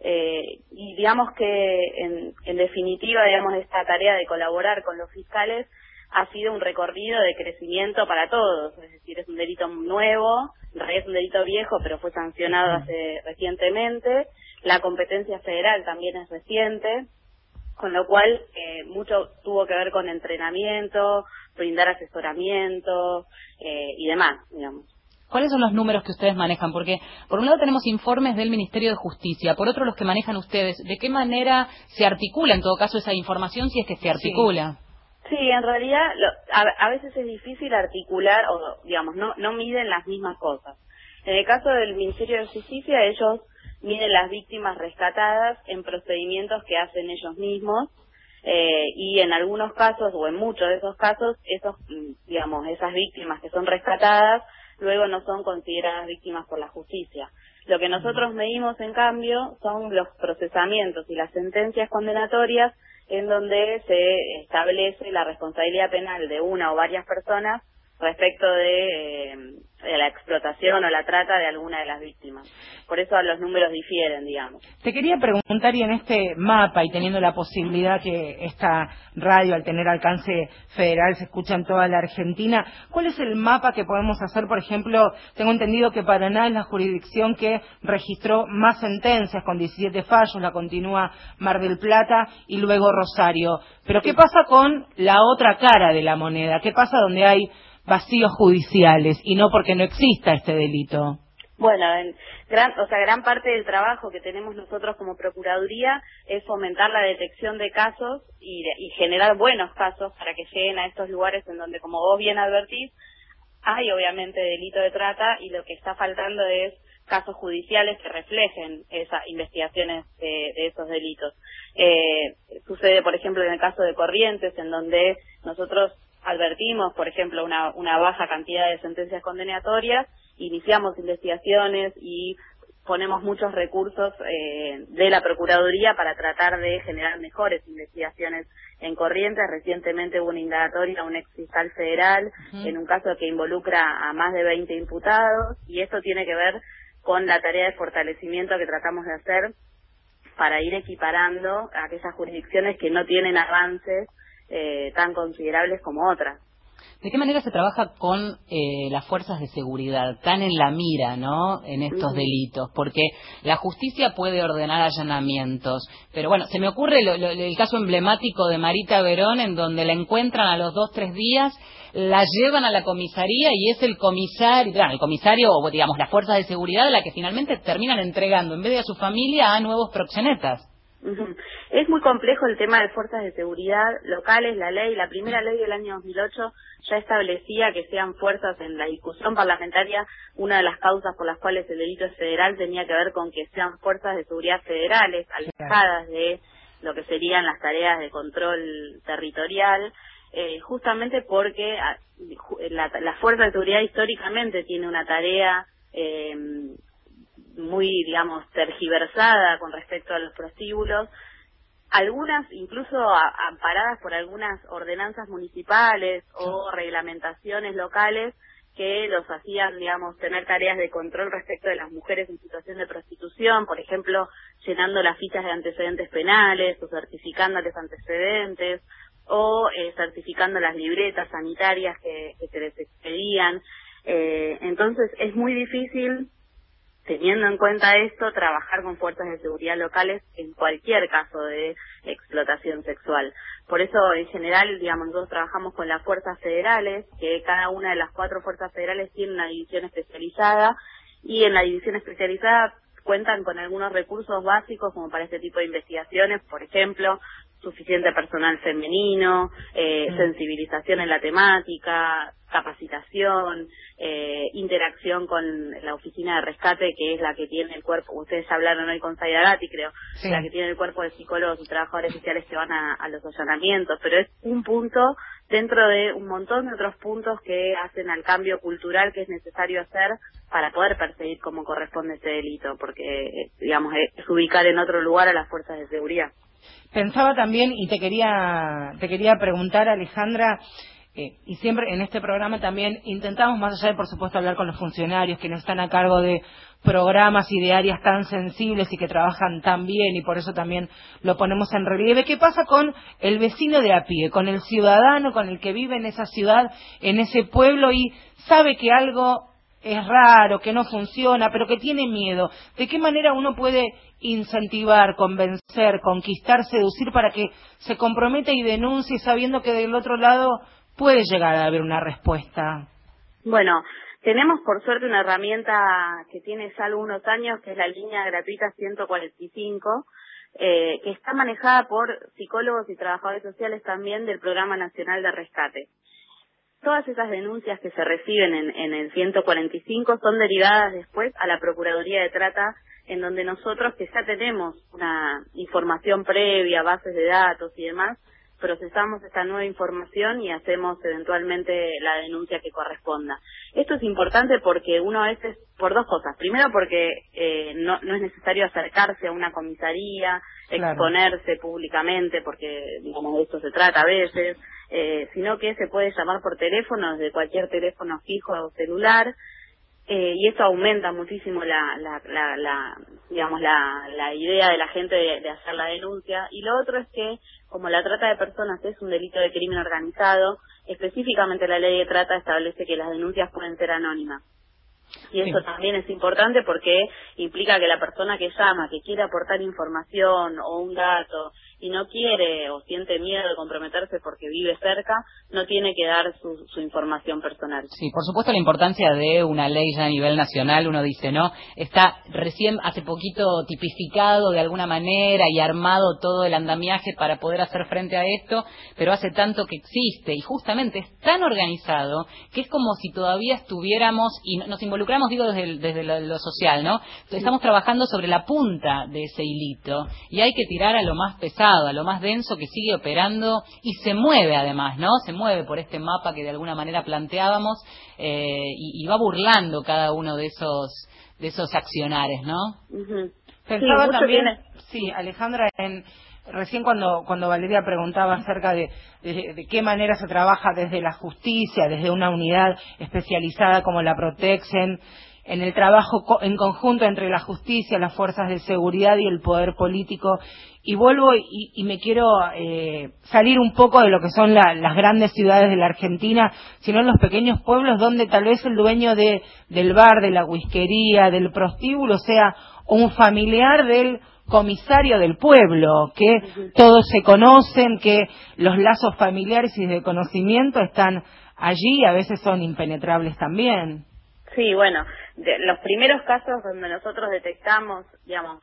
Eh, y digamos que en, en definitiva, digamos, esta tarea de colaborar con los fiscales ha sido un recorrido de crecimiento para todos, es decir, es un delito nuevo, en realidad es un delito viejo, pero fue sancionado hace recientemente, la competencia federal también es reciente, con lo cual eh, mucho tuvo que ver con entrenamiento, brindar asesoramiento eh, y demás, digamos. ¿Cuáles son los números que ustedes manejan? Porque por un lado tenemos informes del Ministerio de Justicia, por otro los que manejan ustedes. ¿De qué manera se articula en todo caso esa información si es que se articula? Sí, en realidad a, veces es difícil articular o, digamos, no, no miden las mismas cosas. En el caso del Ministerio de Justicia, ellos miden las víctimas rescatadas en procedimientos que hacen ellos mismos eh, y en algunos casos o en muchos de esos casos, esos, mm, digamos, esas víctimas que son rescatadas luego no son consideradas víctimas por la justicia. Lo que nosotros medimos, en cambio, son los procesamientos y las sentencias condenatorias en donde se establece la responsabilidad penal de una o varias personas respecto de, eh, de, la explotación o la trata de alguna de las víctimas. Por eso los números difieren, digamos. Te quería preguntar, y en este mapa, y teniendo la posibilidad que esta radio, al tener alcance federal, se escucha en toda la Argentina, ¿cuál es el mapa que podemos hacer? Por ejemplo, tengo entendido que Paraná es la jurisdicción que registró más sentencias, con 17 fallos, la continúa Mar del Plata y luego Rosario. Pero ¿qué pasa con la otra cara de la moneda? ¿Qué pasa donde hay vacíos judiciales y no porque no exista este delito? Bueno, en gran, o sea, gran parte del trabajo que tenemos nosotros como Procuraduría es fomentar la detección de casos y, y generar buenos casos para que lleguen a estos lugares en donde, como vos bien advertís, hay obviamente delito de trata y lo que está faltando es casos judiciales que reflejen esas investigaciones de, esos delitos. Eh, sucede, por ejemplo, en el caso de Corrientes, en donde nosotros advertimos, por ejemplo, una, una baja cantidad de sentencias condenatorias, iniciamos investigaciones y ponemos muchos recursos eh, de la Procuraduría para tratar de generar mejores investigaciones en Corrientes. Recientemente hubo una indagatoria a un ex fiscal federal en un caso que involucra a más de 20 imputados y esto tiene que ver con la tarea de fortalecimiento que tratamos de hacer para ir equiparando a aquellas jurisdicciones que no tienen avances eh, tan considerables como otras. ¿De qué manera se trabaja con eh, las fuerzas de seguridad, tan en la mira, ¿no? En estos delitos, porque la justicia puede ordenar allanamientos, pero bueno, se me ocurre el caso emblemático de Marita Verón, en donde la encuentran a los dos tres días, la llevan a la comisaría y es el comisario, el comisario o digamos las fuerzas de seguridad la que finalmente terminan entregando en vez de a su familia a nuevos proxenetas. Es muy complejo el tema de fuerzas de seguridad locales. La ley, la primera ley del año 2008 ya establecía que sean fuerzas en la discusión parlamentaria. Una de las causas por las cuales el delito es federal tenía que ver con que sean fuerzas de seguridad federales, alejadas de lo que serían las tareas de control territorial. Eh, justamente porque ah, la, la fuerza de seguridad históricamente tiene una tarea eh, muy, digamos, tergiversada con respecto a los prostíbulos, algunas incluso amparadas por algunas ordenanzas municipales o reglamentaciones locales que los hacían, digamos, tener tareas de control respecto de las mujeres en situación de prostitución, por ejemplo, llenando las fichas de antecedentes penales o certificándoles antecedentes o eh, certificando las libretas sanitarias que, se les expedían. Eh, entonces es muy difícil teniendo en cuenta esto, trabajar con fuerzas de seguridad locales en cualquier caso de explotación sexual. Por eso, en general, digamos, nosotros trabajamos con las fuerzas federales, que cada una de las cuatro fuerzas federales tiene una división especializada, y en la división especializada cuentan con algunos recursos básicos como para este tipo de investigaciones, por ejemplo, suficiente personal femenino, eh, Mm. sensibilización en la temática, capacitación, eh, interacción con la oficina de rescate, que es la que tiene el cuerpo, ustedes hablaron hoy con Saida Gatti, creo, Sí. la que tiene el cuerpo de psicólogos y trabajadores sociales que van a, a los allanamientos, pero es un punto dentro de un montón de otros puntos que hacen al cambio cultural que es necesario hacer para poder perseguir como corresponde ese delito, porque, eh, digamos, es ubicar en otro lugar a las fuerzas de seguridad. Pensaba también y te quería te quería preguntar Alejandra eh, y siempre en este programa también intentamos más allá de por supuesto hablar con los funcionarios que no están a cargo de programas y de áreas tan sensibles y que trabajan tan bien y por eso también lo ponemos en relieve. ¿Qué pasa con el vecino de a pie, con el ciudadano, con el que vive en esa ciudad, en ese pueblo y sabe que algo es raro, que no funciona, pero que tiene miedo. ¿De qué manera uno puede incentivar, convencer, conquistar, seducir para que se comprometa y denuncie sabiendo que del otro lado puede llegar a haber una respuesta? Bueno, tenemos por suerte una herramienta que tiene ya algunos años, que es la línea gratuita 145, eh, que está manejada por psicólogos y trabajadores sociales también del Programa Nacional de Rescate. Todas esas denuncias que se reciben en, en el 145 son derivadas después a la Procuraduría de Trata, en donde nosotros, que ya tenemos una información previa, bases de datos y demás, procesamos esta nueva información y hacemos eventualmente la denuncia que corresponda. Esto es importante porque uno a veces, por dos cosas. Primero porque eh, no, no es necesario acercarse a una comisaría, Claro. exponerse públicamente, porque digamos de esto se trata a veces, eh, sino que se puede llamar por teléfono, desde cualquier teléfono fijo o celular, eh, y eso aumenta muchísimo la, la, la, la- digamos la, la idea de la gente de, de hacer la denuncia y lo otro es que como la trata de personas es un delito de crimen organizado específicamente la ley de trata establece que las denuncias pueden ser anónimas y eso Sí. también es importante porque implica que la persona que llama, que quiere aportar información o un dato y no quiere o siente miedo de comprometerse porque vive cerca, no tiene que dar su, su información personal. Sí, por supuesto la importancia de una ley ya a nivel nacional, uno dice, ¿no? Está recién hace poquito tipificado de alguna manera y armado todo el andamiaje para poder hacer frente a esto, pero hace tanto que existe y justamente es tan organizado que es como si todavía estuviéramos y nos involucramos, digo, desde, el- desde lo, lo social, ¿no? Estamos trabajando sobre la punta de ese hilito y hay que tirar a lo más pesado, a lo más denso que sigue operando y se mueve además, ¿no? Se mueve por este mapa que de alguna manera planteábamos eh, y, y va burlando cada uno de esos de esos accionares, ¿no? Ujú. Pensaba Sí, también, sí, Alejandra, en, recién cuando, cuando Valeria preguntaba acerca de, de, de qué manera se trabaja desde la justicia, desde una unidad especializada como la Protexen, en el trabajo co- en conjunto entre la justicia, las fuerzas de seguridad y el poder político. Y vuelvo y, y me quiero eh, salir un poco de lo que son la- las grandes ciudades de la Argentina, sino en los pequeños pueblos donde tal vez el dueño de, del bar, de la whiskería, del prostíbulo sea un familiar del comisario del pueblo, que todos se conocen, que los lazos familiares y de conocimiento están allí a veces son impenetrables también. Sí, bueno, de los primeros casos donde nosotros detectamos, digamos,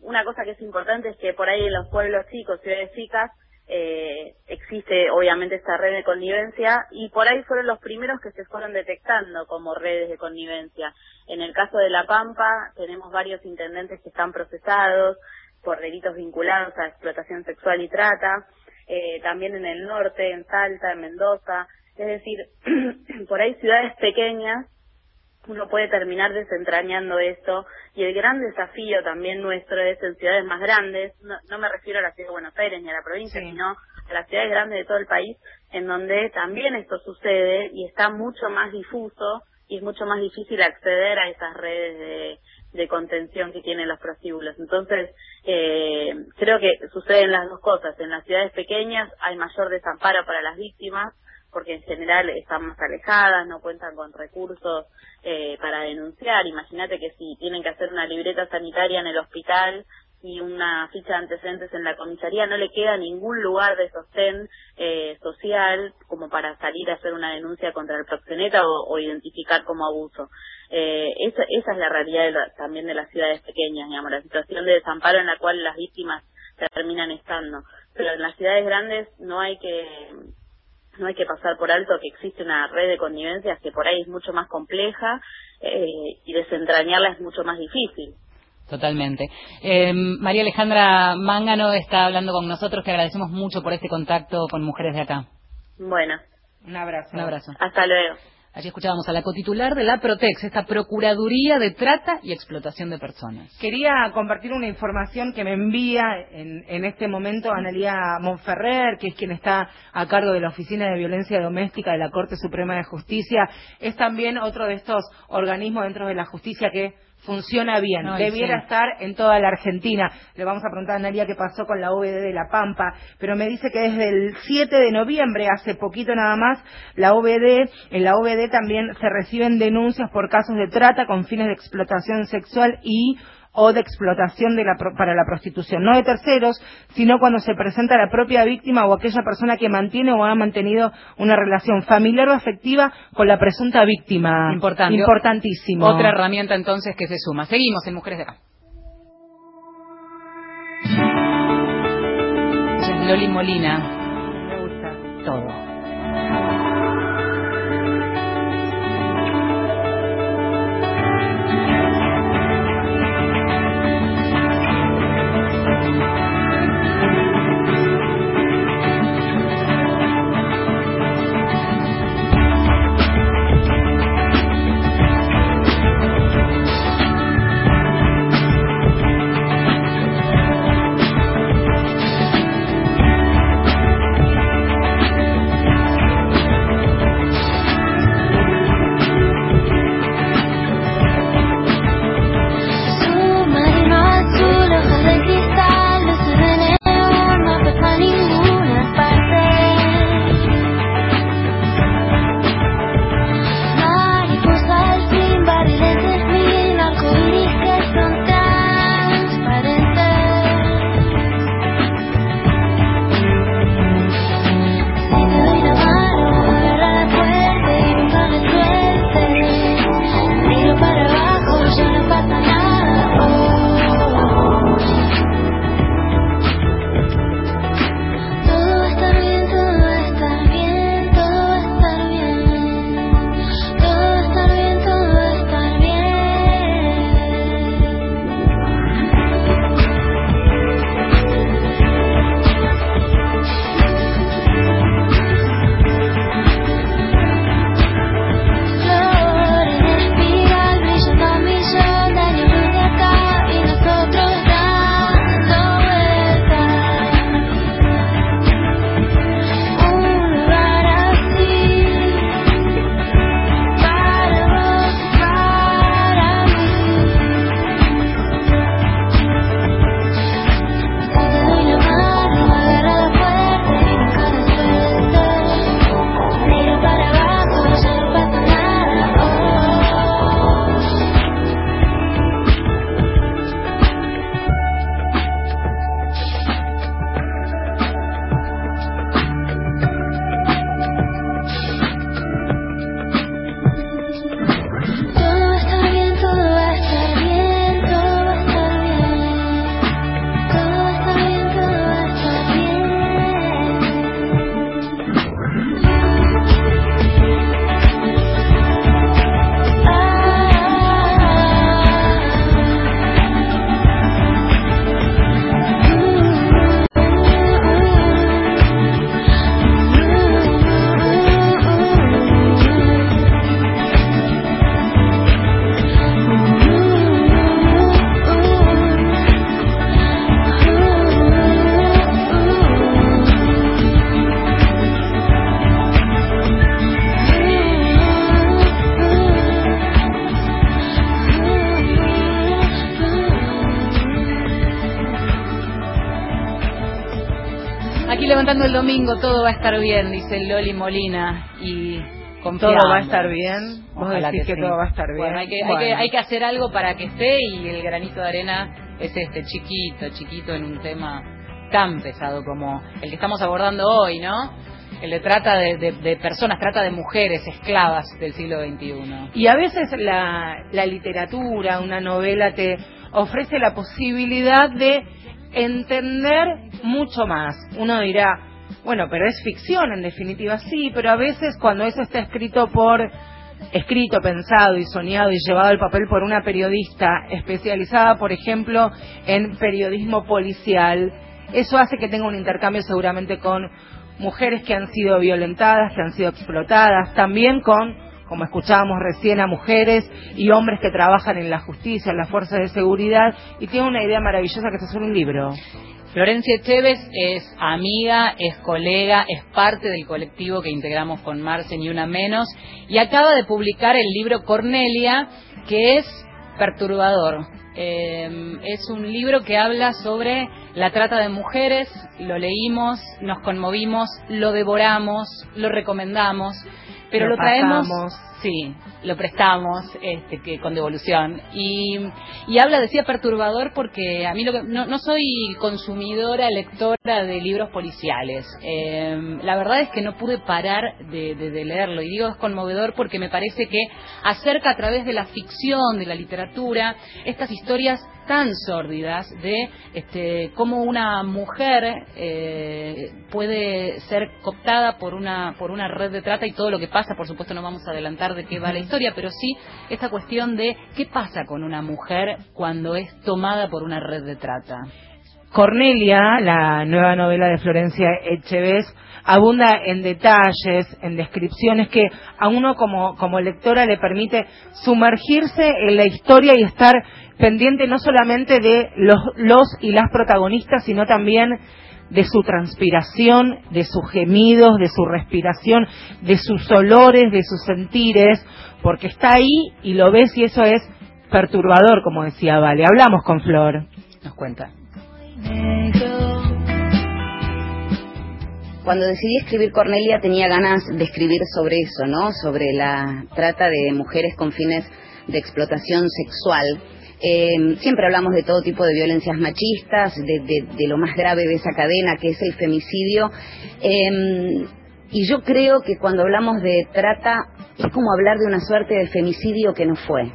una cosa que es importante es que por ahí en los pueblos chicos, ciudades chicas, eh, existe obviamente esta red de connivencia y por ahí fueron los primeros que se fueron detectando como redes de connivencia. En el caso de La Pampa tenemos varios intendentes que están procesados por delitos vinculados a explotación sexual y trata, eh, también en el norte, en Salta, en Mendoza, es decir, *clears throat* por ahí ciudades pequeñas uno puede terminar desentrañando esto y el gran desafío también nuestro es en ciudades más grandes, no, no me refiero a la ciudad de Buenos Aires ni a la provincia, sino a las ciudades grandes de todo el país, en donde también esto sucede y está mucho más difuso y es mucho más difícil acceder a esas redes de, de contención que tienen los prostíbulos. Entonces, eh, creo que suceden las dos cosas. En las ciudades pequeñas hay mayor desamparo para las víctimas, porque en general están más alejadas, no cuentan con recursos eh, para denunciar. Imagínate que si tienen que hacer una libreta sanitaria en el hospital y una ficha de antecedentes en la comisaría, no le queda ningún lugar de sostén eh, social como para salir a hacer una denuncia contra el proxeneta o, identificar como abuso. Eh, esa, esa es la realidad de la- también de las ciudades pequeñas, digamos, la situación de desamparo en la cual las víctimas terminan estando. pero en las ciudades grandes no hay que no hay que pasar por alto que existe una red de connivencias que por ahí es mucho más compleja eh, y desentrañarla es mucho más difícil. Totalmente. Eh, María Alejandra Mángano está hablando con nosotros, que agradecemos mucho por este contacto con mujeres de acá. Bueno. Un abrazo. Un abrazo. Hasta luego. Allí escuchábamos a la cotitular de la Protex, esta Procuraduría de Trata y Explotación de Personas. Quería compartir una información que me envía en, en, este momento Analia Monferrer, que es quien está a cargo de la Oficina de Violencia Doméstica de la Corte Suprema de Justicia. Es también otro de estos organismos dentro de la justicia que funciona bien, debiera estar en toda la Argentina. Le vamos a preguntar a Nadia qué pasó con la OBD de La Pampa, pero me dice que desde el 7 de noviembre, hace poquito nada más, la OBD, en la OBD también se reciben denuncias por casos de trata con fines de explotación sexual y o de explotación de la, para la prostitución, no de terceros, sino cuando se presenta la propia víctima o aquella persona que mantiene o ha mantenido una relación familiar o afectiva con la presunta víctima. Importante. Importantísimo. Otra herramienta entonces que se suma. Seguimos en Mujeres de Acá. Loli Molina. El domingo, todo va a estar bien, dice Loli Molina. Y todo va a estar bien. Vos decís que, todo va a estar bien. hay, que, hay, que, hay que hacer algo para que esté y el granito de arena es este, chiquito, chiquito en un tema tan pesado como el que estamos abordando hoy, ¿no? El de trata de, de, personas, trata de mujeres esclavas del siglo XXI. Y a veces la, la literatura, una novela te ofrece la posibilidad de entender mucho más. Uno dirá, bueno, pero es ficción en definitiva, sí, pero a veces cuando eso está escrito por escrito, pensado y soñado y llevado al papel por una periodista especializada, por ejemplo, en periodismo policial, eso hace que tenga un intercambio seguramente con mujeres que han sido violentadas, que han sido explotadas, también con, como escuchábamos recién, a mujeres y hombres que trabajan en la justicia, en las fuerzas de seguridad, y tiene una idea maravillosa que es hacer un libro. Florencia Chévez es amiga, es colega, es parte del colectivo que integramos con Marce Ni Una Menos y acaba de publicar el libro Cornelia, que es perturbador. Eh, es un libro que habla sobre la trata de mujeres, lo leímos, nos conmovimos, lo devoramos, lo recomendamos, pero lo, traemos, sí, lo prestamos este, que con devolución. Y, y habla decía perturbador porque a mí lo que, no, no soy consumidora lectora de libros policiales. Eh, la verdad es que no pude parar de, de, de, leerlo. Y digo es conmovedor porque me parece que acerca a través de la ficción de la literatura estas historias tan sórdidas de este, cómo una mujer eh, puede ser cooptada por una por una red de trata y todo lo que pasa por supuesto no vamos a adelantar de qué va la historia pero sí esta cuestión de qué pasa con una mujer cuando es tomada por una red de trata. Cornelia la nueva novela de Florencia Echeves abunda en detalles, en descripciones que a uno como, como lectora le permite sumergirse en la historia y estar pendiente no solamente de los, los y las protagonistas, sino también de su transpiración, de sus gemidos, de su respiración, de sus olores, de sus sentires, porque está ahí y lo ves y eso es perturbador, como decía Vale. Hablamos con Flor. Nos cuenta. Cuando decidí escribir Cornelia tenía ganas de escribir sobre eso, ¿no? Sobre la trata de mujeres con fines de explotación sexual eh, siempre hablamos de todo tipo de violencias machistas, de, lo más grave de esa cadena que es el femicidio. Eh, y yo creo que cuando hablamos de trata es como hablar de una suerte de femicidio que no fue.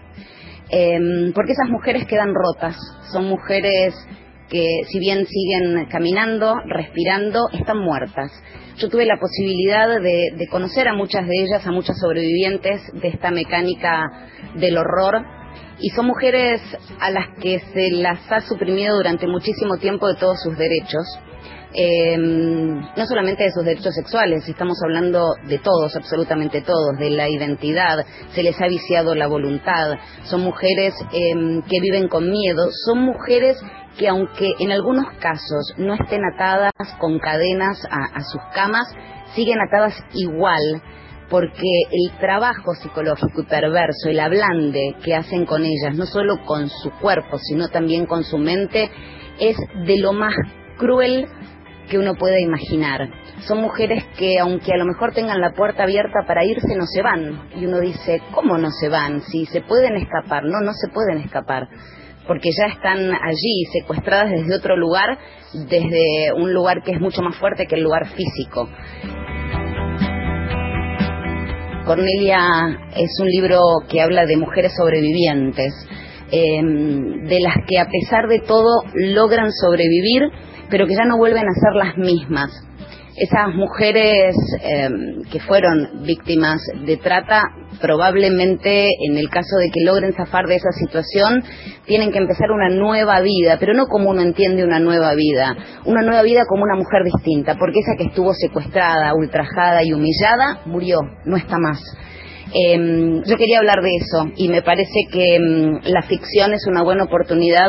Eh, porque esas mujeres quedan rotas, son mujeres que si bien siguen caminando, respirando, están muertas. Yo tuve la posibilidad de conocer a muchas de ellas, a muchas sobrevivientes de esta mecánica del horror y son mujeres a las que se las ha suprimido durante muchísimo tiempo de todos sus derechos. Eh, no solamente de sus derechos sexuales, estamos hablando de todos, absolutamente todos, de la identidad, se les ha viciado la voluntad, son mujeres eh, que viven con miedo, son mujeres que aunque en algunos casos no estén atadas con cadenas a, a sus camas, siguen atadas igual porque el trabajo psicológico y perverso, el ablande que hacen con ellas, no solo con su cuerpo, sino también con su mente, es de lo más cruel que uno pueda imaginar. Son mujeres que, aunque a lo mejor tengan la puerta abierta para irse, no se van. Y uno dice, ¿cómo no se van? Si se pueden escapar. No, no se pueden escapar. Porque ya están allí, secuestradas desde otro lugar, desde un lugar que es mucho más fuerte que el lugar físico. Cornelia es un libro que habla de mujeres sobrevivientes, em, de las que a pesar de todo logran sobrevivir, pero que ya no vuelven a ser las mismas esas mujeres em, que fueron víctimas de trata probablemente en el caso de que logren zafar de esa situación tienen que empezar una nueva vida, pero no como uno entiende una nueva vida, una nueva vida como una mujer distinta, porque esa que estuvo secuestrada, ultrajada y humillada murió, no está más. Eh, yo quería hablar de eso y me parece que eh, la ficción es una buena oportunidad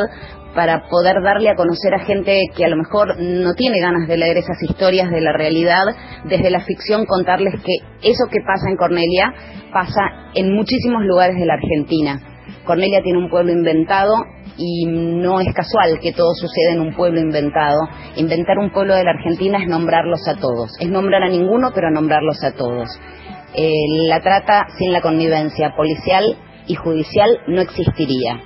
para poder darle a conocer a gente que a lo mejor no tiene ganas de leer esas historias de la realidad, desde la ficción contarles que eso que pasa en Cornelia pasa en muchísimos lugares de la Argentina. Cornelia tiene un pueblo inventado y no es casual que todo suceda en un pueblo inventado. Inventar un pueblo de la Argentina es nombrarlos a todos, es nombrar a ninguno pero nombrarlos a todos. Eh, la trata sin la connivencia policial y judicial no existiría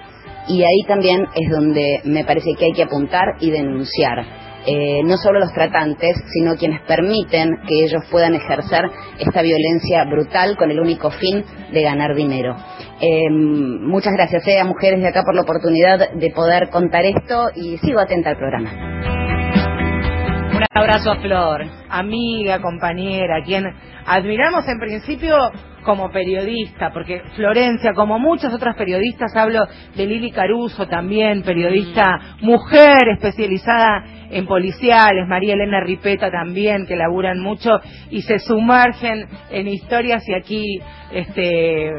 y ahí también es donde me parece que hay que apuntar y denunciar. eh, no solo los tratantes, sino quienes permiten que ellos puedan ejercer esta violencia brutal con el único fin de ganar dinero. Eh, muchas gracias eh, a mujeres de acá por la oportunidad de poder contar esto y sigo atenta al programa. Un abrazo a Flor. Amiga, compañera, quien admiramos en principio como periodista, porque Florencia, como muchas otras periodistas, hablo de Lili Caruso también, periodista mujer especializada en policiales, María Elena Ripeta también, que laburan mucho y se sumergen en historias y aquí este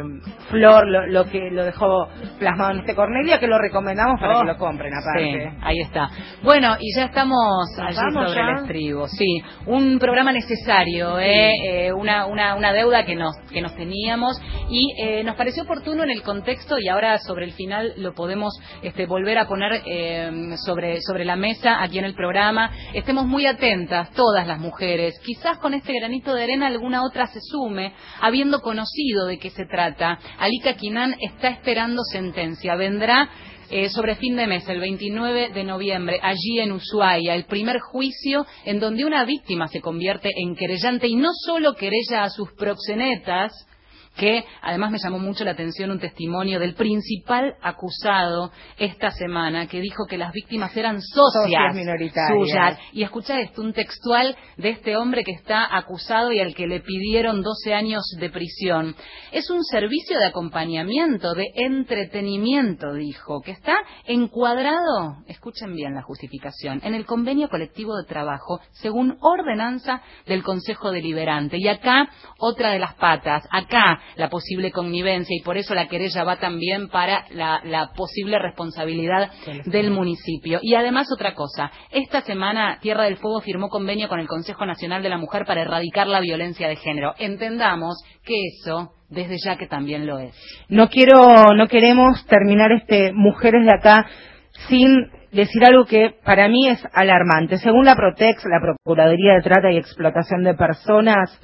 Flor lo, que lo dejó plasmado en este Cornelia, que lo recomendamos para que oh, lo compren aparte. Sí, ahí está. Bueno, y ya estamos allí sobre el estribo. Sí, un programa necesario, ¿eh? eh una, una, una deuda que nos, que nos teníamos y eh, nos pareció oportuno en el contexto y ahora sobre el final lo podemos este, volver a poner eh, sobre, sobre la mesa aquí en el programa. Estemos muy atentas, todas las mujeres. Quizás con este granito de arena alguna otra se sume, habiendo conocido de qué se trata. Alika Quinan está esperando sentencia. Vendrá eh, sobre fin de mes, el 29 de noviembre, allí en Ushuaia, el primer juicio en donde una víctima se convierte en querellante y no solo querella a sus proxenetas, que además me llamó mucho la atención un testimonio del principal acusado esta semana que dijo que las víctimas eran socias, suyas. Y escucha esto, un textual de este hombre que está acusado y al que le pidieron 12 años de prisión. Es un servicio de acompañamiento, de entretenimiento, dijo, que está encuadrado, escuchen bien la justificación, en el convenio colectivo de trabajo según ordenanza del Consejo Deliberante. Y acá otra de las patas, acá la posible connivencia y por eso la querella va también para la, posible responsabilidad del municipio. Y además otra cosa, esta semana Tierra del Fuego firmó convenio con el Consejo Nacional de la Mujer para erradicar la violencia de género. Entendamos que eso desde ya que también lo es. No quiero, no queremos terminar este Mujeres de acá sin decir algo que para mí es alarmante. Según la Protex, la Procuraduría de Trata y Explotación de Personas,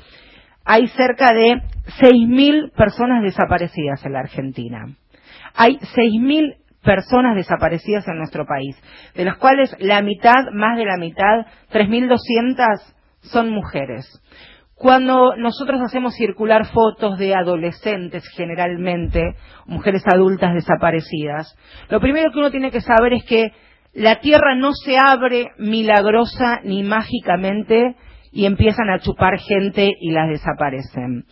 hay cerca de 6.000 personas desaparecidas en la Argentina. Hay 6.000 personas desaparecidas en nuestro país, de las cuales la mitad, más de la mitad, 3.200 son mujeres. Cuando nosotros hacemos circular fotos de adolescentes, generalmente, mujeres adultas desaparecidas, lo primero que uno tiene que saber es que la tierra no se abre milagrosa ni mágicamente y empiezan a chupar gente y las desaparecen.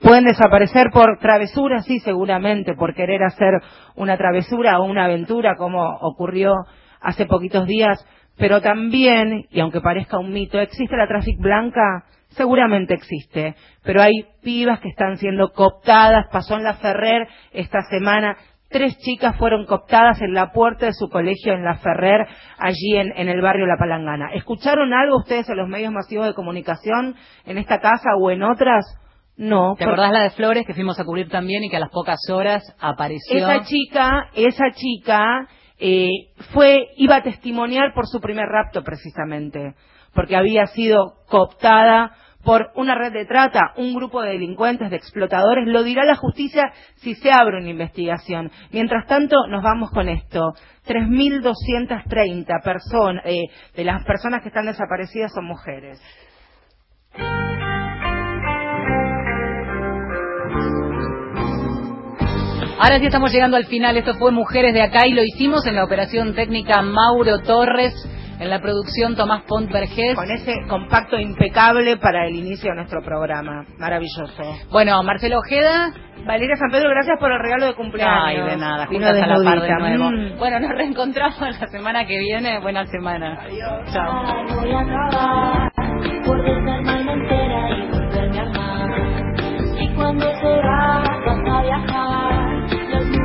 Pueden desaparecer por travesuras, sí, seguramente, por querer hacer una travesura o una aventura como ocurrió hace poquitos días, pero también, y aunque parezca un mito, ¿existe la tráfico blanca? Seguramente existe, pero hay pibas que están siendo cooptadas, pasó en la Ferrer esta semana, Tres chicas fueron cooptadas en la puerta de su colegio en La Ferrer, allí en, el barrio La Palangana. ¿Escucharon algo ustedes en los medios masivos de comunicación en esta casa o en otras? No. ¿Te acordás la de Flores que fuimos a cubrir también y que a las pocas horas apareció? Esa chica, esa chica eh, fue, iba a testimoniar por su primer rapto precisamente, porque había sido cooptada por una red de trata, un grupo de delincuentes, de explotadores, lo dirá la justicia si se abre una investigación. Mientras tanto, nos vamos con esto. 3.230 personas, eh, de las personas que están desaparecidas son mujeres. Ahora sí estamos llegando al final. Esto fue Mujeres de Acá y lo hicimos en la operación técnica Mauro Torres. En la producción Tomás Pont Vergés. Con ese compacto impecable para el inicio de nuestro programa. Maravilloso. Bueno, Marcelo Ojeda. Valeria San Pedro, gracias por el regalo de cumpleaños. Ay, de nada, juntas a la par de nuevo. Mm. Bueno, nos reencontramos la semana que viene. Buena semana. Adiós. Chao. cuando se va, vas a viajar.